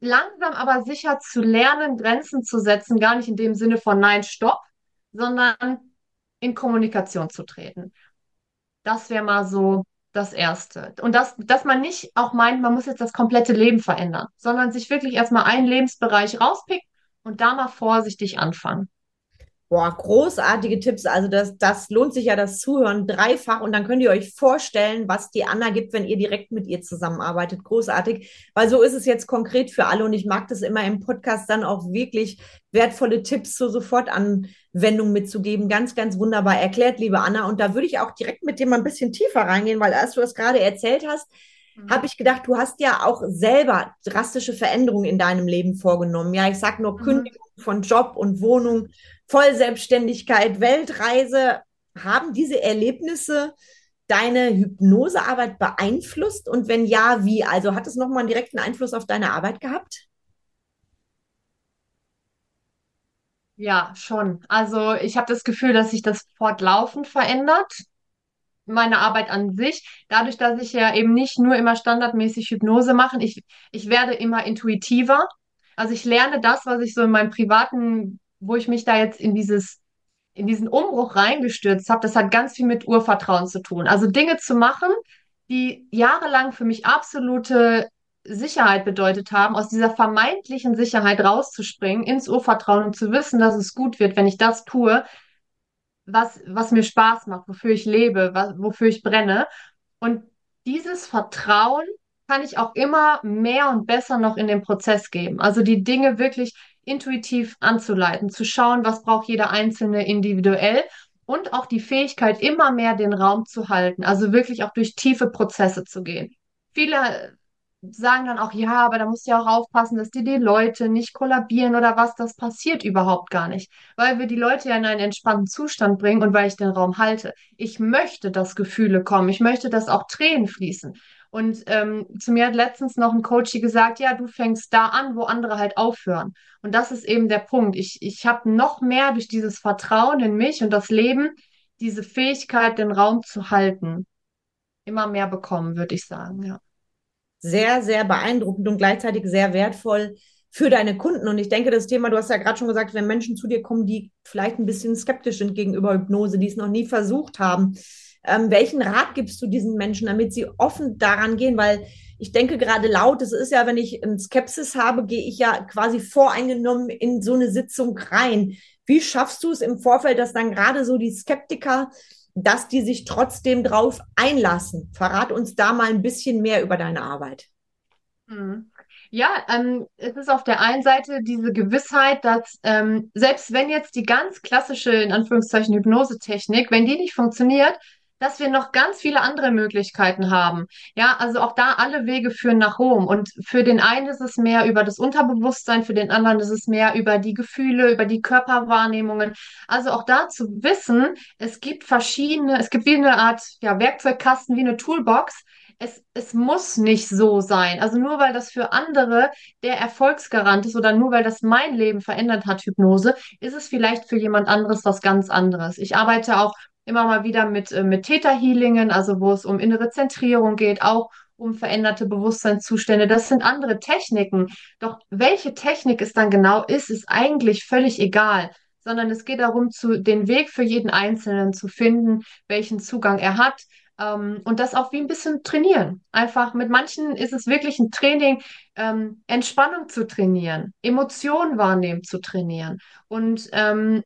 langsam aber sicher zu lernen, Grenzen zu setzen, gar nicht in dem Sinne von Nein, Stopp, sondern in Kommunikation zu treten. Das wäre mal so das Erste. Und das, dass man nicht auch meint, man muss jetzt das komplette Leben verändern, sondern sich wirklich erstmal einen Lebensbereich rauspickt und da mal vorsichtig anfangen. Boah, großartige Tipps. Also das, das lohnt sich ja das Zuhören dreifach und dann könnt ihr euch vorstellen, was die Anna gibt, wenn ihr direkt mit ihr zusammenarbeitet. Großartig, weil so ist es jetzt konkret für alle und ich mag das immer im Podcast dann auch wirklich wertvolle Tipps zur Sofortanwendung mitzugeben. Ganz, ganz wunderbar erklärt, liebe Anna. Und da würde ich auch direkt mit dir mal ein bisschen tiefer reingehen, weil als du das gerade erzählt hast, mhm. habe ich gedacht, du hast ja auch selber drastische Veränderungen in deinem Leben vorgenommen. Ja, ich sag nur mhm. Kündigung von Job und Wohnung Vollselbstständigkeit, Weltreise. Haben diese Erlebnisse deine Hypnosearbeit beeinflusst? Und wenn ja, wie? Also hat es nochmal einen direkten Einfluss auf deine Arbeit gehabt? Ja, schon. Also ich habe das Gefühl, dass sich das fortlaufend verändert. Meine Arbeit an sich, dadurch, dass ich ja eben nicht nur immer standardmäßig Hypnose mache, ich, ich werde immer intuitiver. Also ich lerne das, was ich so in meinem privaten wo ich mich da jetzt in dieses, in diesen Umbruch reingestürzt habe, das hat ganz viel mit Urvertrauen zu tun. Also Dinge zu machen, die jahrelang für mich absolute Sicherheit bedeutet haben, aus dieser vermeintlichen Sicherheit rauszuspringen, ins Urvertrauen und zu wissen, dass es gut wird, wenn ich das tue, was, was mir Spaß macht, wofür ich lebe, was, wofür ich brenne. Und dieses Vertrauen kann ich auch immer mehr und besser noch in den Prozess geben. Also die Dinge wirklich intuitiv anzuleiten, zu schauen, was braucht jeder Einzelne individuell und auch die Fähigkeit, immer mehr den Raum zu halten, also wirklich auch durch tiefe Prozesse zu gehen. Viele sagen dann auch, ja, aber da musst du ja auch aufpassen, dass dir die Leute nicht kollabieren oder was, das passiert überhaupt gar nicht, weil wir die Leute ja in einen entspannten Zustand bringen und weil ich den Raum halte. Ich möchte, dass Gefühle kommen, ich möchte, dass auch Tränen fließen. Und ähm, zu mir hat letztens noch ein Coach gesagt, ja, du fängst da an, wo andere halt aufhören. Und das ist eben der Punkt. Ich, ich habe noch mehr durch dieses Vertrauen in mich und das Leben diese Fähigkeit, den Raum zu halten, immer mehr bekommen, würde ich sagen, ja. Sehr, sehr beeindruckend und gleichzeitig sehr wertvoll für deine Kunden. Und ich denke, das Thema, du hast ja gerade schon gesagt, wenn Menschen zu dir kommen, die vielleicht ein bisschen skeptisch sind gegenüber Hypnose, die es noch nie versucht haben, ähm, welchen Rat gibst du diesen Menschen, damit sie offen daran gehen? Weil ich denke gerade laut, es ist ja, wenn ich eine Skepsis habe, gehe ich ja quasi voreingenommen in so eine Sitzung rein. Wie schaffst du es im Vorfeld, dass dann gerade so die Skeptiker, dass die sich trotzdem drauf einlassen? Verrat uns da mal ein bisschen mehr über deine Arbeit. Mhm. Ja, ähm, es ist auf der einen Seite diese Gewissheit, dass ähm, selbst wenn jetzt die ganz klassische, in Anführungszeichen, Hypnosetechnik, wenn die nicht funktioniert, dass wir noch ganz viele andere Möglichkeiten haben. Ja, also auch da alle Wege führen nach Rom. Und für den einen ist es mehr über das Unterbewusstsein, für den anderen ist es mehr über die Gefühle, über die Körperwahrnehmungen. Also auch da zu wissen, es gibt verschiedene, es gibt wie eine Art ja, Werkzeugkasten, wie eine Toolbox. Es, es muss nicht so sein. Also nur weil das für andere der Erfolgsgarant ist oder nur weil das mein Leben verändert hat, Hypnose, ist es vielleicht für jemand anderes was ganz anderes. Ich arbeite auch immer mal wieder mit, äh, mit Theta-Healingen, also wo es um innere Zentrierung geht, auch um veränderte Bewusstseinszustände. Das sind andere Techniken. Doch welche Technik es dann genau ist, ist eigentlich völlig egal, sondern es geht darum, zu, den Weg für jeden Einzelnen zu finden, welchen Zugang er hat. Ähm, und das auch wie ein bisschen trainieren. Einfach mit manchen ist es wirklich ein Training, ähm, Entspannung zu trainieren, Emotionen wahrnehmen zu trainieren. Und ähm,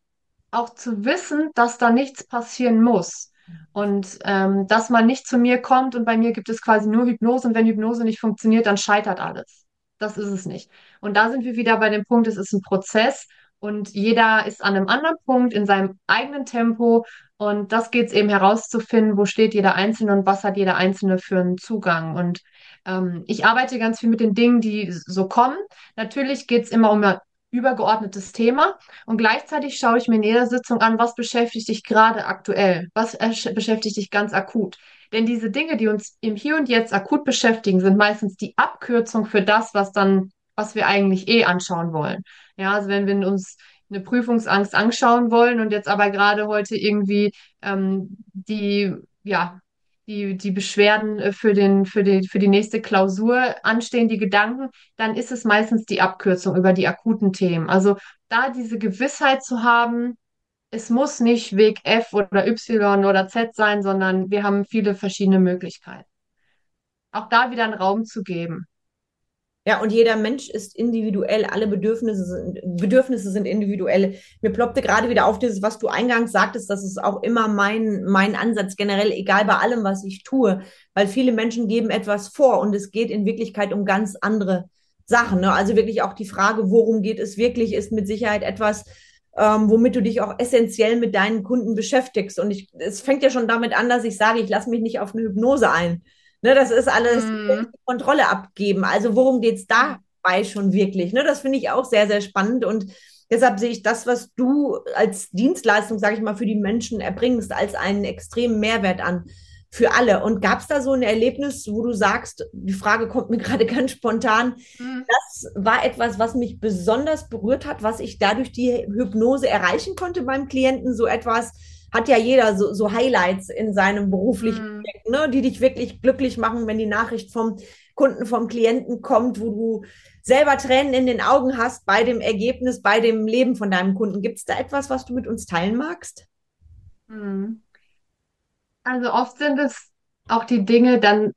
auch zu wissen, dass da nichts passieren muss. Und ähm, dass man nicht zu mir kommt und bei mir gibt es quasi nur Hypnose und wenn Hypnose nicht funktioniert, dann scheitert alles. Das ist es nicht. Und da sind wir wieder bei dem Punkt, es ist ein Prozess und jeder ist an einem anderen Punkt in seinem eigenen Tempo und das geht es eben herauszufinden, wo steht jeder Einzelne und was hat jeder Einzelne für einen Zugang. Und ähm, ich arbeite ganz viel mit den Dingen, die so kommen. Natürlich geht es immer um übergeordnetes Thema und gleichzeitig schaue ich mir in jeder Sitzung an, was beschäftigt dich gerade aktuell, was beschäftigt dich ganz akut. Denn diese Dinge, die uns im Hier und Jetzt akut beschäftigen, sind meistens die Abkürzung für das, was dann was wir eigentlich eh anschauen wollen. Ja, also wenn wir uns eine Prüfungsangst anschauen wollen und jetzt aber gerade heute irgendwie ähm, die, ja, die, die Beschwerden äh, für den, für die, für die nächste Klausur anstehen, die Gedanken, dann ist es meistens die Abkürzung über die akuten Themen. Also da diese Gewissheit zu haben, es muss nicht Weg F oder Y oder Z sein, sondern wir haben viele verschiedene Möglichkeiten. Auch da wieder einen Raum zu geben. Ja, und jeder Mensch ist individuell, alle Bedürfnisse sind, Bedürfnisse sind individuell. Mir ploppte gerade wieder auf dieses, was du eingangs sagtest, das ist auch immer mein, mein Ansatz generell, egal bei allem, was ich tue, weil viele Menschen geben etwas vor und es geht in Wirklichkeit um ganz andere Sachen. Ne? Also wirklich auch die Frage, worum geht es wirklich, ist mit Sicherheit etwas, ähm, womit du dich auch essentiell mit deinen Kunden beschäftigst. Und ich, es fängt ja schon damit an, dass ich sage, ich lasse mich nicht auf eine Hypnose ein Ne, das ist alles mm. Kontrolle abgeben. Also worum geht's dabei schon wirklich? Ne, das finde ich auch sehr, sehr spannend und deshalb sehe ich das, was du als Dienstleistung, sage ich mal, für die Menschen erbringst, als einen extremen Mehrwert an für alle. Und gab es da so ein Erlebnis, wo du sagst, die Frage kommt mir gerade ganz spontan, mhm. das war etwas, was mich besonders berührt hat, was ich dadurch die Hypnose erreichen konnte beim Klienten, so etwas, hat ja jeder so, so Highlights in seinem beruflichen mhm. Projekt, ne, die dich wirklich glücklich machen, wenn die Nachricht vom Kunden, vom Klienten kommt, wo du selber Tränen in den Augen hast bei dem Ergebnis, bei dem Leben von deinem Kunden. Gibt es da etwas, was du mit uns teilen magst? Mhm. Also oft sind es auch die Dinge dann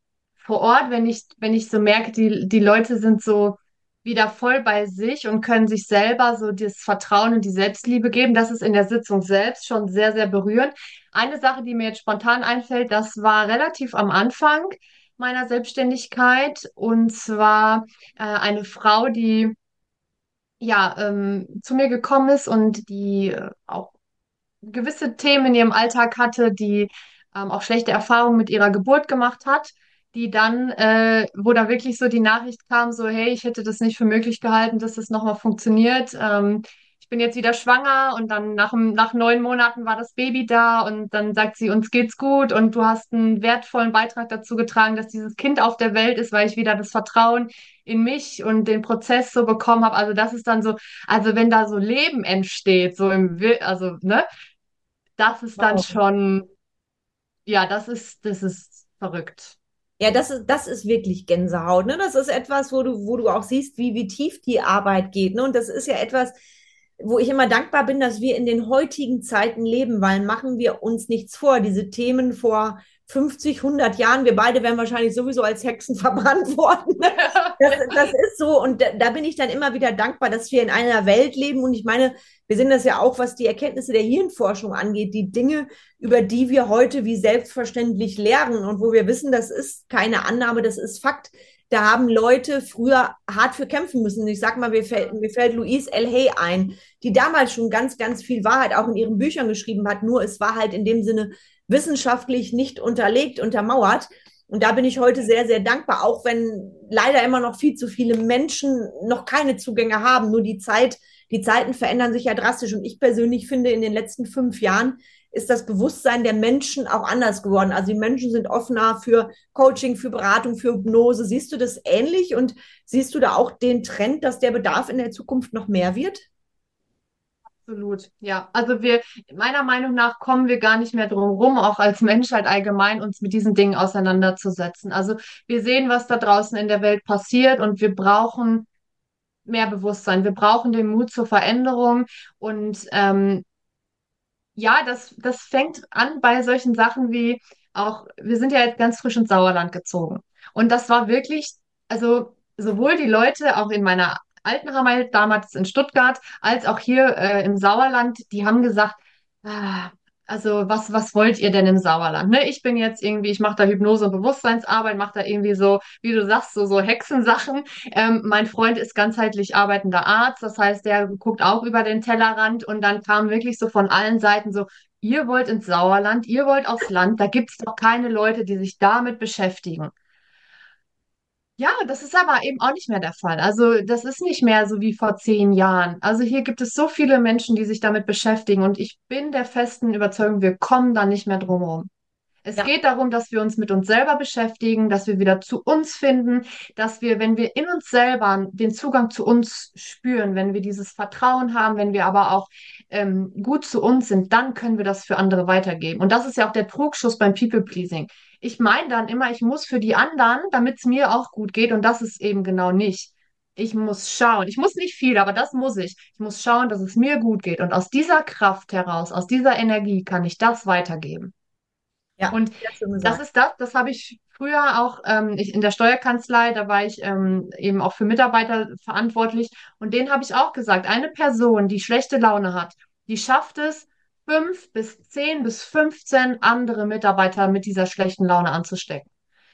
vor Ort, wenn ich, wenn ich so merke, die, die Leute sind so wieder voll bei sich und können sich selber so das Vertrauen und die Selbstliebe geben. Das ist in der Sitzung selbst schon sehr, sehr berührend. Eine Sache, die mir jetzt spontan einfällt, das war relativ am Anfang meiner Selbstständigkeit und zwar äh, eine Frau, die ja ähm, zu mir gekommen ist und die äh, auch gewisse Themen in ihrem Alltag hatte, die ähm, auch schlechte Erfahrungen mit ihrer Geburt gemacht hat die dann, äh, wo da wirklich so die Nachricht kam, so, hey, ich hätte das nicht für möglich gehalten, dass das nochmal funktioniert. Ähm, ich bin jetzt wieder schwanger und dann nach, nach neun Monaten war das Baby da und dann sagt sie, uns geht's gut und du hast einen wertvollen Beitrag dazu getragen, dass dieses Kind auf der Welt ist, weil ich wieder das Vertrauen in mich und den Prozess so bekommen habe. Also das ist dann so, also wenn da so Leben entsteht, so im, also, ne, das ist dann wow. schon, ja, das ist, das ist verrückt. Ja, das ist, das ist wirklich Gänsehaut. Ne? Das ist etwas, wo du, wo du auch siehst, wie, wie tief die Arbeit geht. Ne? Und das ist ja etwas, wo ich immer dankbar bin, dass wir in den heutigen Zeiten leben, weil machen wir uns nichts vor. Diese Themen vor 50, 100 Jahren, wir beide wären wahrscheinlich sowieso als Hexen verbrannt worden. Das, das ist so und da, da, bin ich dann immer wieder dankbar, dass wir in einer Welt leben und ich meine, wir sehen das ja auch, was die Erkenntnisse der Hirnforschung angeht, die Dinge, über die wir heute wie selbstverständlich lernen und wo wir wissen, das ist keine Annahme, das ist Fakt. Da haben Leute früher hart für kämpfen müssen. Ich sag mal, mir fällt, mir fällt Louise L. Hay ein, die damals schon ganz, ganz viel Wahrheit auch in ihren Büchern geschrieben hat. Nur es war halt in dem Sinne wissenschaftlich nicht unterlegt, untermauert. Und da bin ich heute sehr, sehr dankbar, auch wenn leider immer noch viel zu viele Menschen noch keine Zugänge haben. Nur die Zeit, die Zeiten verändern sich ja drastisch. Und ich persönlich finde, in den letzten fünf Jahren ist das Bewusstsein der Menschen auch anders geworden. Also die Menschen sind offener für Coaching, für Beratung, für Hypnose. Siehst du das ähnlich und siehst du da auch den Trend, dass der Bedarf in der Zukunft noch mehr wird? Absolut, ja. Also wir, meiner Meinung nach, kommen wir gar nicht mehr drum rum, auch als Menschheit allgemein, uns mit diesen Dingen auseinanderzusetzen. Also wir sehen, was da draußen in der Welt passiert und wir brauchen mehr Bewusstsein. Wir brauchen den Mut zur Veränderung und ähm, ja, das, das fängt an bei solchen Sachen wie auch, wir sind ja jetzt ganz frisch ins Sauerland gezogen. Und das war wirklich, also sowohl die Leute auch in meiner Altenhammer damals in Stuttgart, als auch hier äh, im Sauerland, die haben gesagt, ah, also was, was wollt ihr denn im Sauerland? Ne? Ich bin jetzt irgendwie, ich mache da Hypnose und Bewusstseinsarbeit, mache da irgendwie so, wie du sagst, so, so Hexensachen. Ähm, mein Freund ist ganzheitlich arbeitender Arzt, das heißt, der guckt auch über den Tellerrand und dann kam wirklich so von allen Seiten so, ihr wollt ins Sauerland, ihr wollt aufs Land, da gibt's doch keine Leute, die sich damit beschäftigen. Ja, das ist aber eben auch nicht mehr der Fall. Also das ist nicht mehr so wie vor zehn Jahren. Also hier gibt es so viele Menschen, die sich damit beschäftigen und ich bin der festen Überzeugung, wir kommen da nicht mehr drum herum. Es Ja. geht darum, dass wir uns mit uns selber beschäftigen, dass wir wieder zu uns finden, dass wir, wenn wir in uns selber den Zugang zu uns spüren, wenn wir dieses Vertrauen haben, wenn wir aber auch ähm, gut zu uns sind, dann können wir das für andere weitergeben. Und das ist ja auch der Trugschluss beim People-Pleasing. Ich meine dann immer, ich muss für die anderen, damit es mir auch gut geht, und das ist eben genau nicht. Ich muss schauen. Ich muss nicht viel, aber das muss ich. Ich muss schauen, dass es mir gut geht. Und aus dieser Kraft heraus, aus dieser Energie kann ich das weitergeben. Ja, Und das ist das, das habe ich früher auch ähm, ich, in der Steuerkanzlei, da war ich ähm, eben auch für Mitarbeiter verantwortlich. Und denen habe ich auch gesagt, eine Person, die schlechte Laune hat, die schafft es, fünf bis zehn bis 15 andere Mitarbeiter mit dieser schlechten Laune anzustecken.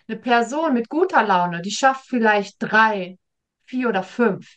Eine Person mit guter Laune, die schafft vielleicht drei, vier oder fünf.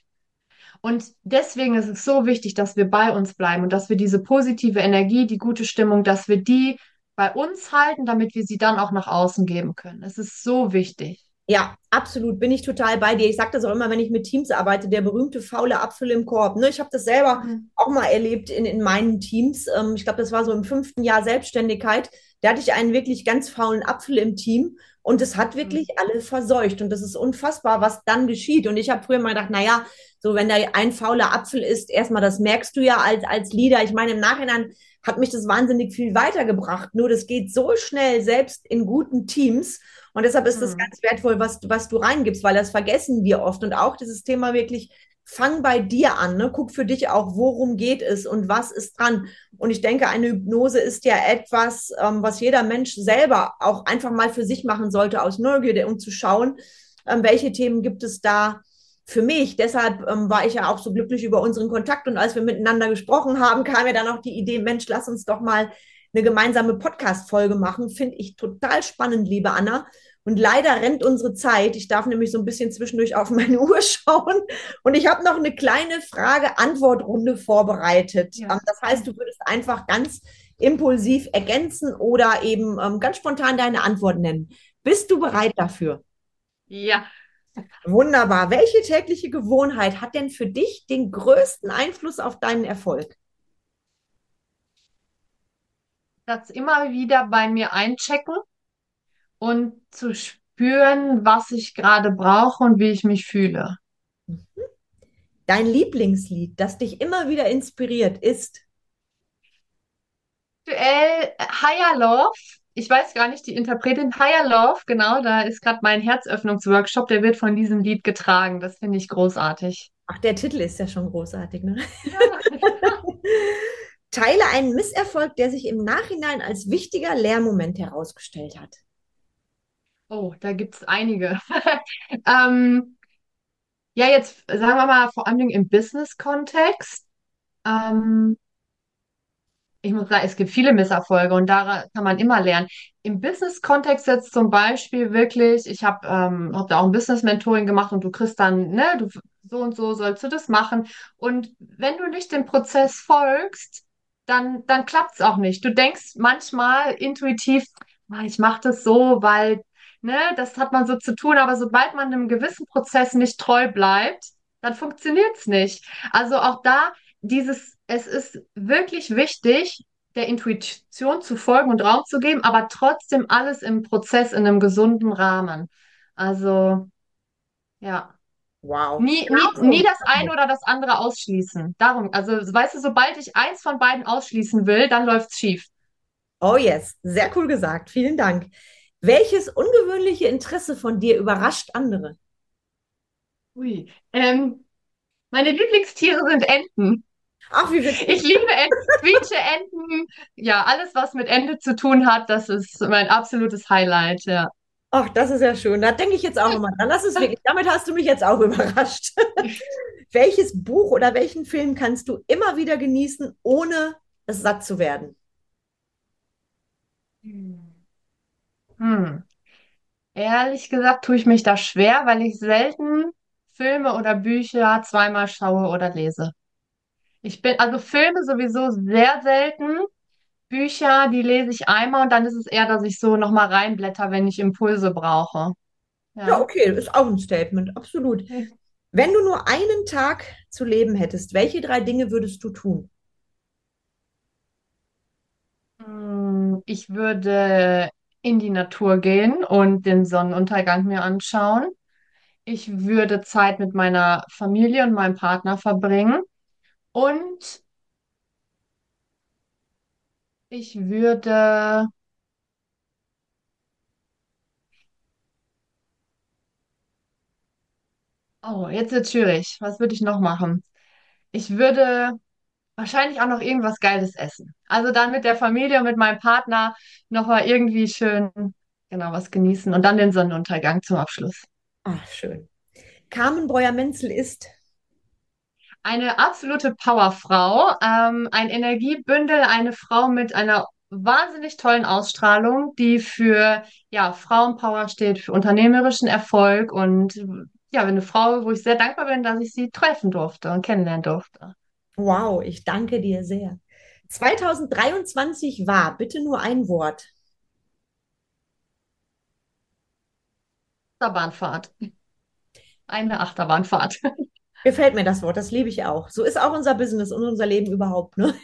Und deswegen ist es so wichtig, dass wir bei uns bleiben und dass wir diese positive Energie, die gute Stimmung, dass wir die bei uns halten, damit wir sie dann auch nach außen geben können. Es ist so wichtig. Ja, absolut, bin ich total bei dir. Ich sage das auch immer, wenn ich mit Teams arbeite, der berühmte faule Apfel im Korb. Ne? Ich habe das selber Mhm. auch mal erlebt in, in meinen Teams. Ähm, ich glaube, das war so im fünften Jahr Selbstständigkeit. Da hatte ich einen wirklich ganz faulen Apfel im Team und es hat Mhm. wirklich alle verseucht. Und das ist unfassbar, was dann geschieht. Und ich habe früher mal gedacht, naja, so wenn da ein fauler Apfel ist, erstmal, das merkst du ja als, als Leader. Ich meine, im Nachhinein hat mich das wahnsinnig viel weitergebracht. Nur das geht so schnell, selbst in guten Teams. Und deshalb ist es Mhm. ganz wertvoll, was, was du reingibst, weil das vergessen wir oft. Und auch dieses Thema wirklich, fang bei dir an, ne? Guck für dich auch, worum geht es und was ist dran. Und ich denke, eine Hypnose ist ja etwas, ähm, was jeder Mensch selber auch einfach mal für sich machen sollte, aus Neugierde, um zu schauen, ähm, welche Themen gibt es da für mich. Deshalb ähm, war ich ja auch so glücklich über unseren Kontakt. Und als wir miteinander gesprochen haben, kam mir dann auch die Idee, Mensch, lass uns doch mal eine gemeinsame Podcast-Folge machen. Finde ich total spannend, liebe Anna. Und leider rennt unsere Zeit. Ich darf nämlich so ein bisschen zwischendurch auf meine Uhr schauen. Und ich habe noch eine kleine Frage-Antwort-Runde vorbereitet. Ja. Ähm, das heißt, du würdest einfach ganz impulsiv ergänzen oder eben ähm, ganz spontan deine Antwort nennen. Bist du bereit dafür? Ja, Wunderbar. Welche tägliche Gewohnheit hat denn für dich den größten Einfluss auf deinen Erfolg? das immer wieder bei mir einchecken und zu spüren, was ich gerade brauche und wie ich mich fühle. Dein Lieblingslied, das dich immer wieder inspiriert, ist. Aktuell Higher Love. Ich weiß gar nicht, die Interpretin Higher Love, genau, da ist gerade mein Herzöffnungsworkshop, der wird von diesem Lied getragen. Das finde ich großartig. Ach, der Titel ist ja schon großartig, ne? Ja. Teile einen Misserfolg, der sich im Nachhinein als wichtiger Lehrmoment herausgestellt hat. Oh, da gibt es einige. Ähm, ja, jetzt sagen wir mal vor allem im Business-Kontext. Ähm, ich muss sagen, es gibt viele Misserfolge und da kann man immer lernen. Im Business-Kontext jetzt zum Beispiel wirklich, ich habe ähm, hab da auch ein Business-Mentoring gemacht und du kriegst dann, ne, du so und so sollst du das machen. Und wenn du nicht dem Prozess folgst, dann, dann klappt es auch nicht. Du denkst manchmal intuitiv, "Ah, ich mache das so, weil, ne, das hat man so zu tun, aber sobald man einem gewissen Prozess nicht treu bleibt, dann funktioniert es nicht. Also auch da dieses, es ist wirklich wichtig, der Intuition zu folgen und Raum zu geben, aber trotzdem alles im Prozess in einem gesunden Rahmen. Also, ja. Wow. Nie, nie, nie das eine oder das andere ausschließen. Darum, also, weißt du, sobald ich eins von beiden ausschließen will, dann läuft's schief. Oh yes, sehr cool gesagt. Vielen Dank. Welches ungewöhnliche Interesse von dir überrascht andere? Ui. Ähm, meine Lieblingstiere sind Enten. Ach, wie Ich witzig. liebe Enten, quietsche Enten. Ja, alles, was mit Ente zu tun hat, das ist mein absolutes Highlight, ja. Ach, das ist ja schön. Da denke ich jetzt auch immer dran. Das ist wirklich, damit hast du mich jetzt auch überrascht. Welches Buch oder welchen Film kannst du immer wieder genießen, ohne es satt zu werden? Hm. Ehrlich gesagt tue ich mich da schwer, weil ich selten Filme oder Bücher zweimal schaue oder lese. Ich bin, also Filme sowieso sehr selten. Bücher, die lese ich einmal und dann ist es eher, dass ich so nochmal reinblätter, wenn ich Impulse brauche. Ja, Ja. okay, ist auch ein Statement, absolut. Wenn du nur einen Tag zu leben hättest, welche drei Dinge würdest du tun? Hm, Ich würde in die Natur gehen und den Sonnenuntergang mir anschauen. Ich würde Zeit mit meiner Familie und meinem Partner verbringen. Und ich würde, oh, jetzt wird schwierig. Was würde ich noch machen? Ich würde wahrscheinlich auch noch irgendwas Geiles essen. Also dann mit der Familie und mit meinem Partner noch mal irgendwie schön, genau, was genießen und dann den Sonnenuntergang zum Abschluss. Ach, schön. Carmen Breuer-Menzel ist Eine absolute Powerfrau, ähm, ein Energiebündel, eine Frau mit einer wahnsinnig tollen Ausstrahlung, die für ja, Frauenpower steht, für unternehmerischen Erfolg und ja, eine Frau, wo ich sehr dankbar bin, dass ich sie treffen durfte und kennenlernen durfte. Wow, ich danke dir sehr. 2023 war, bitte nur ein Wort. Achterbahnfahrt. Eine Achterbahnfahrt. Gefällt mir das Wort, das liebe ich auch. So ist auch unser Business und unser Leben überhaupt, ne?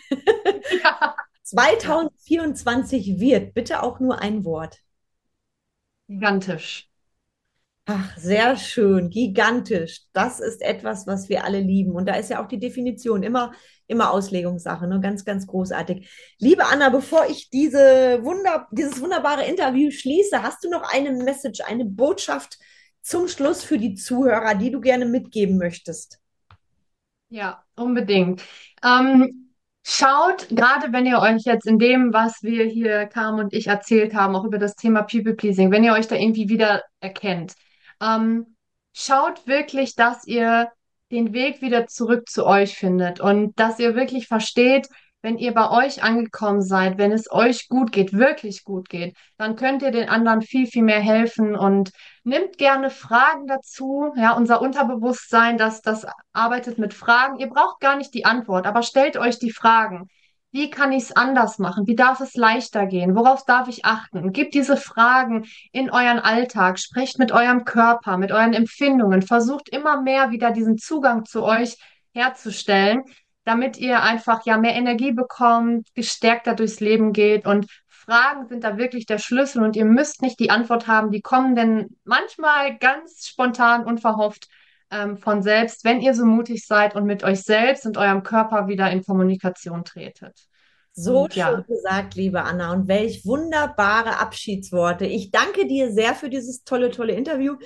Ja. 2024 wird, bitte auch nur ein Wort. Gigantisch. Ach, sehr schön, gigantisch. Das ist etwas, was wir alle lieben. Und da ist ja auch die Definition immer, immer Auslegungssache, ne? Ganz, ganz großartig. Liebe Anna, bevor ich diese Wunder, dieses wunderbare Interview schließe, hast du noch eine Message, eine Botschaft zum Schluss für die Zuhörer, die du gerne mitgeben möchtest? Ja, unbedingt. Ähm, schaut, gerade wenn ihr euch jetzt in dem, was wir hier, Carmen und ich erzählt haben, auch über das Thema People Pleasing, wenn ihr euch da irgendwie wieder erkennt, ähm, schaut wirklich, dass ihr den Weg wieder zurück zu euch findet und dass ihr wirklich versteht, wenn ihr bei euch angekommen seid, wenn es euch gut geht, wirklich gut geht, dann könnt ihr den anderen viel, viel mehr helfen und nimmt gerne Fragen dazu. Ja, unser Unterbewusstsein, das, das arbeitet mit Fragen. Ihr braucht gar nicht die Antwort, aber stellt euch die Fragen. Wie kann ich es anders machen? Wie darf es leichter gehen? Worauf darf ich achten? Gebt diese Fragen in euren Alltag, sprecht mit eurem Körper, mit euren Empfindungen, versucht immer mehr wieder diesen Zugang zu euch herzustellen, damit ihr einfach ja mehr Energie bekommt, gestärkter durchs Leben geht und Fragen sind da wirklich der Schlüssel und ihr müsst nicht die Antwort haben, die kommen denn manchmal ganz spontan, unverhofft ähm, von selbst, wenn ihr so mutig seid und mit euch selbst und eurem Körper wieder in Kommunikation tretet. So Und schön ja, gesagt, liebe Anna. Und welch wunderbare Abschiedsworte. Ich danke dir sehr für dieses tolle, tolle Interview.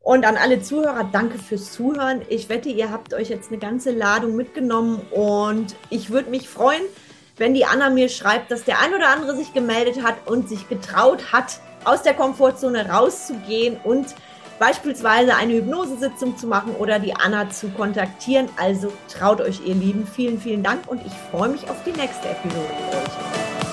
Und an alle Zuhörer, danke fürs Zuhören. Ich wette, ihr habt euch jetzt eine ganze Ladung mitgenommen. Und ich würde mich freuen, wenn die Anna mir schreibt, dass der ein oder andere sich gemeldet hat und sich getraut hat, aus der Komfortzone rauszugehen und beispielsweise eine Hypnosesitzung zu machen oder die Anna zu kontaktieren. Also traut euch, ihr Lieben. Vielen, vielen Dank und ich freue mich auf die nächste Episode mit euch.